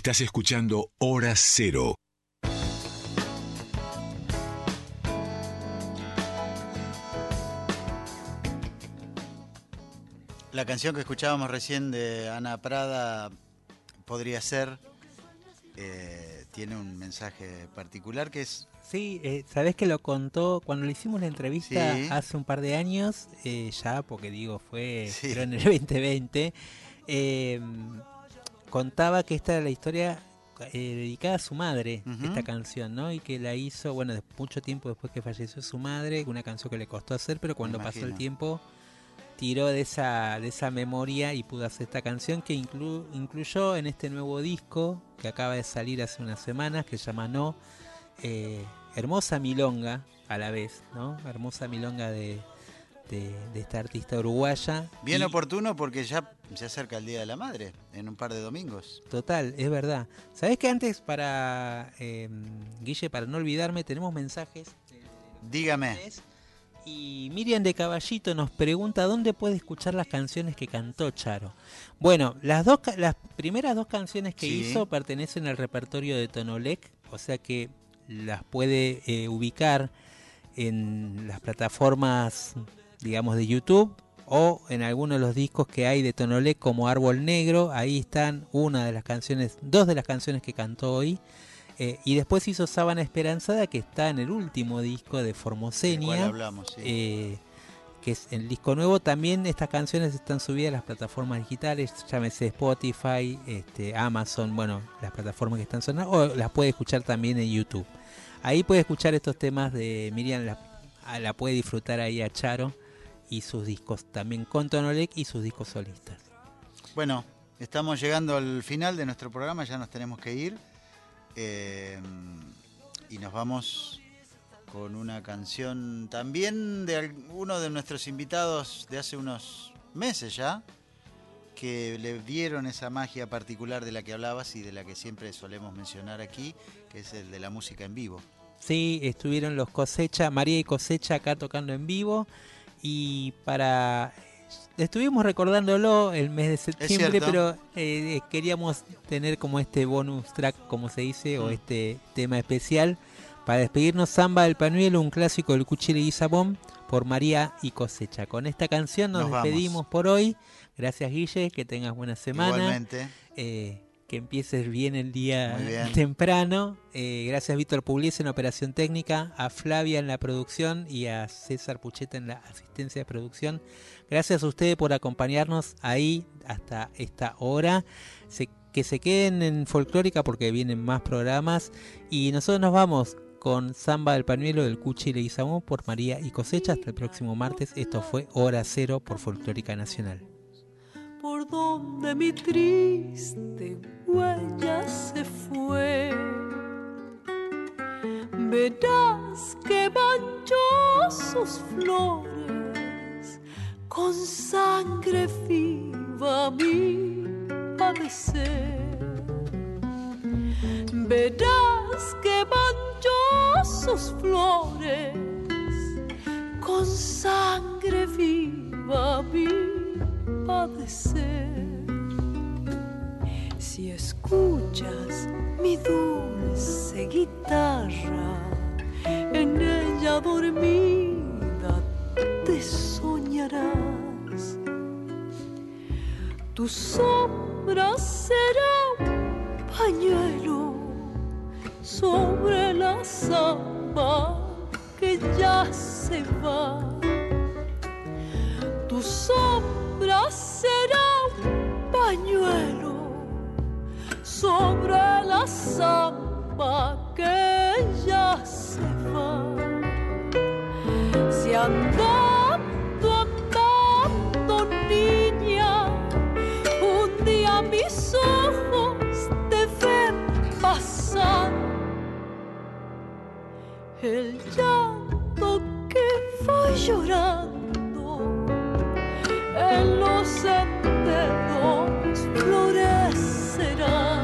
Estás escuchando Hora Cero. La canción que escuchábamos recién de Ana Prada, podría ser, eh, tiene un mensaje particular que es... Sí, eh, sabés que lo contó cuando le hicimos la entrevista Sí. hace un par de años, eh, ya, porque digo, fue Sí. creo en el 2020. Contaba que esta era la historia eh, dedicada a su madre, esta canción, ¿no? Y que la hizo, bueno, de- mucho tiempo después que falleció su madre, una canción que le costó hacer, pero cuando pasó el tiempo tiró de esa, de esa memoria y pudo hacer esta canción que inclu- incluyó en este nuevo disco que acaba de salir hace unas semanas, que se llama No, eh, Hermosa Milonga a la vez, ¿no? Hermosa Milonga de, de, de esta artista uruguaya. Bien Y- oportuno porque ya se acerca el Día de la Madre en un par de domingos. Total, es verdad. ¿Sabés que antes para eh, Guille, para no olvidarme, tenemos mensajes Dígame. y Miriam de Caballito nos pregunta dónde puede escuchar las canciones que cantó Charo. Bueno, las dos las primeras dos canciones que Sí. hizo pertenecen al repertorio de Tonolec, o sea que las puede eh, ubicar en las plataformas, digamos, de YouTube o en alguno de los discos que hay de Tonolec como Árbol Negro. Ahí están una de las canciones, dos de las canciones que cantó hoy. Eh, y después hizo Sábana Esperanzada, que está en el último disco de Formosenia. hablamos, sí. eh, que es el disco nuevo. También estas canciones están subidas a las plataformas digitales, llámese Spotify, este, Amazon, bueno, las plataformas que están sonando, o las puede escuchar también en YouTube. Ahí puede escuchar estos temas de Miriam, la, la puede disfrutar ahí a Charo y sus discos también con Tonolec y sus discos solistas. Bueno, estamos llegando al final de nuestro programa, ya nos tenemos que ir. Eh, y nos vamos con una canción también de uno de nuestros invitados de hace unos meses ya, que le dieron esa magia particular de la que hablabas y de la que siempre solemos mencionar aquí, que es el de la música en vivo. Sí, estuvieron los Cosecha, María y Cosecha acá tocando en vivo. Y para. Estuvimos recordándolo el mes de septiembre, pero eh, queríamos tener como este bonus track, como se dice, o Mm. este tema especial. Para despedirnos, Samba del Pañuelo, un clásico del Cuchile y Sabón, por María y Cosecha. Con esta canción nos, Nos vamos. despedimos por hoy. Gracias, Guille, que tengas buena semana. Igualmente. Eh, que empieces bien el día bien. temprano. Eh, gracias Víctor Pugliese en operación técnica, a Flavia en la producción y a César Pucheta en la asistencia de producción. Gracias a ustedes por acompañarnos ahí hasta esta hora. Se- que se queden en Folclórica porque vienen más programas. Y nosotros nos vamos con Samba del Pañuelo del Cuchi y Leguizamón por María y Cosecha. Hasta el próximo martes. Esto fue Hora Cero por Folclórica Nacional. Por donde mi triste huella se fue. Verás que manchó sus flores con sangre viva mi padecer. Verás que manchó sus flores con sangre viva mi padecer. Si escuchas mi dulce guitarra, en ella dormida te soñarás. Tu sombra será pañuelo sobre la samba que ya se va. Tu sombra será un pañuelo sobre la samba que ya se va. Si andando, andando, niña, un día mis ojos te ven pasar, el llanto que voy llorando en los senderos florecerá.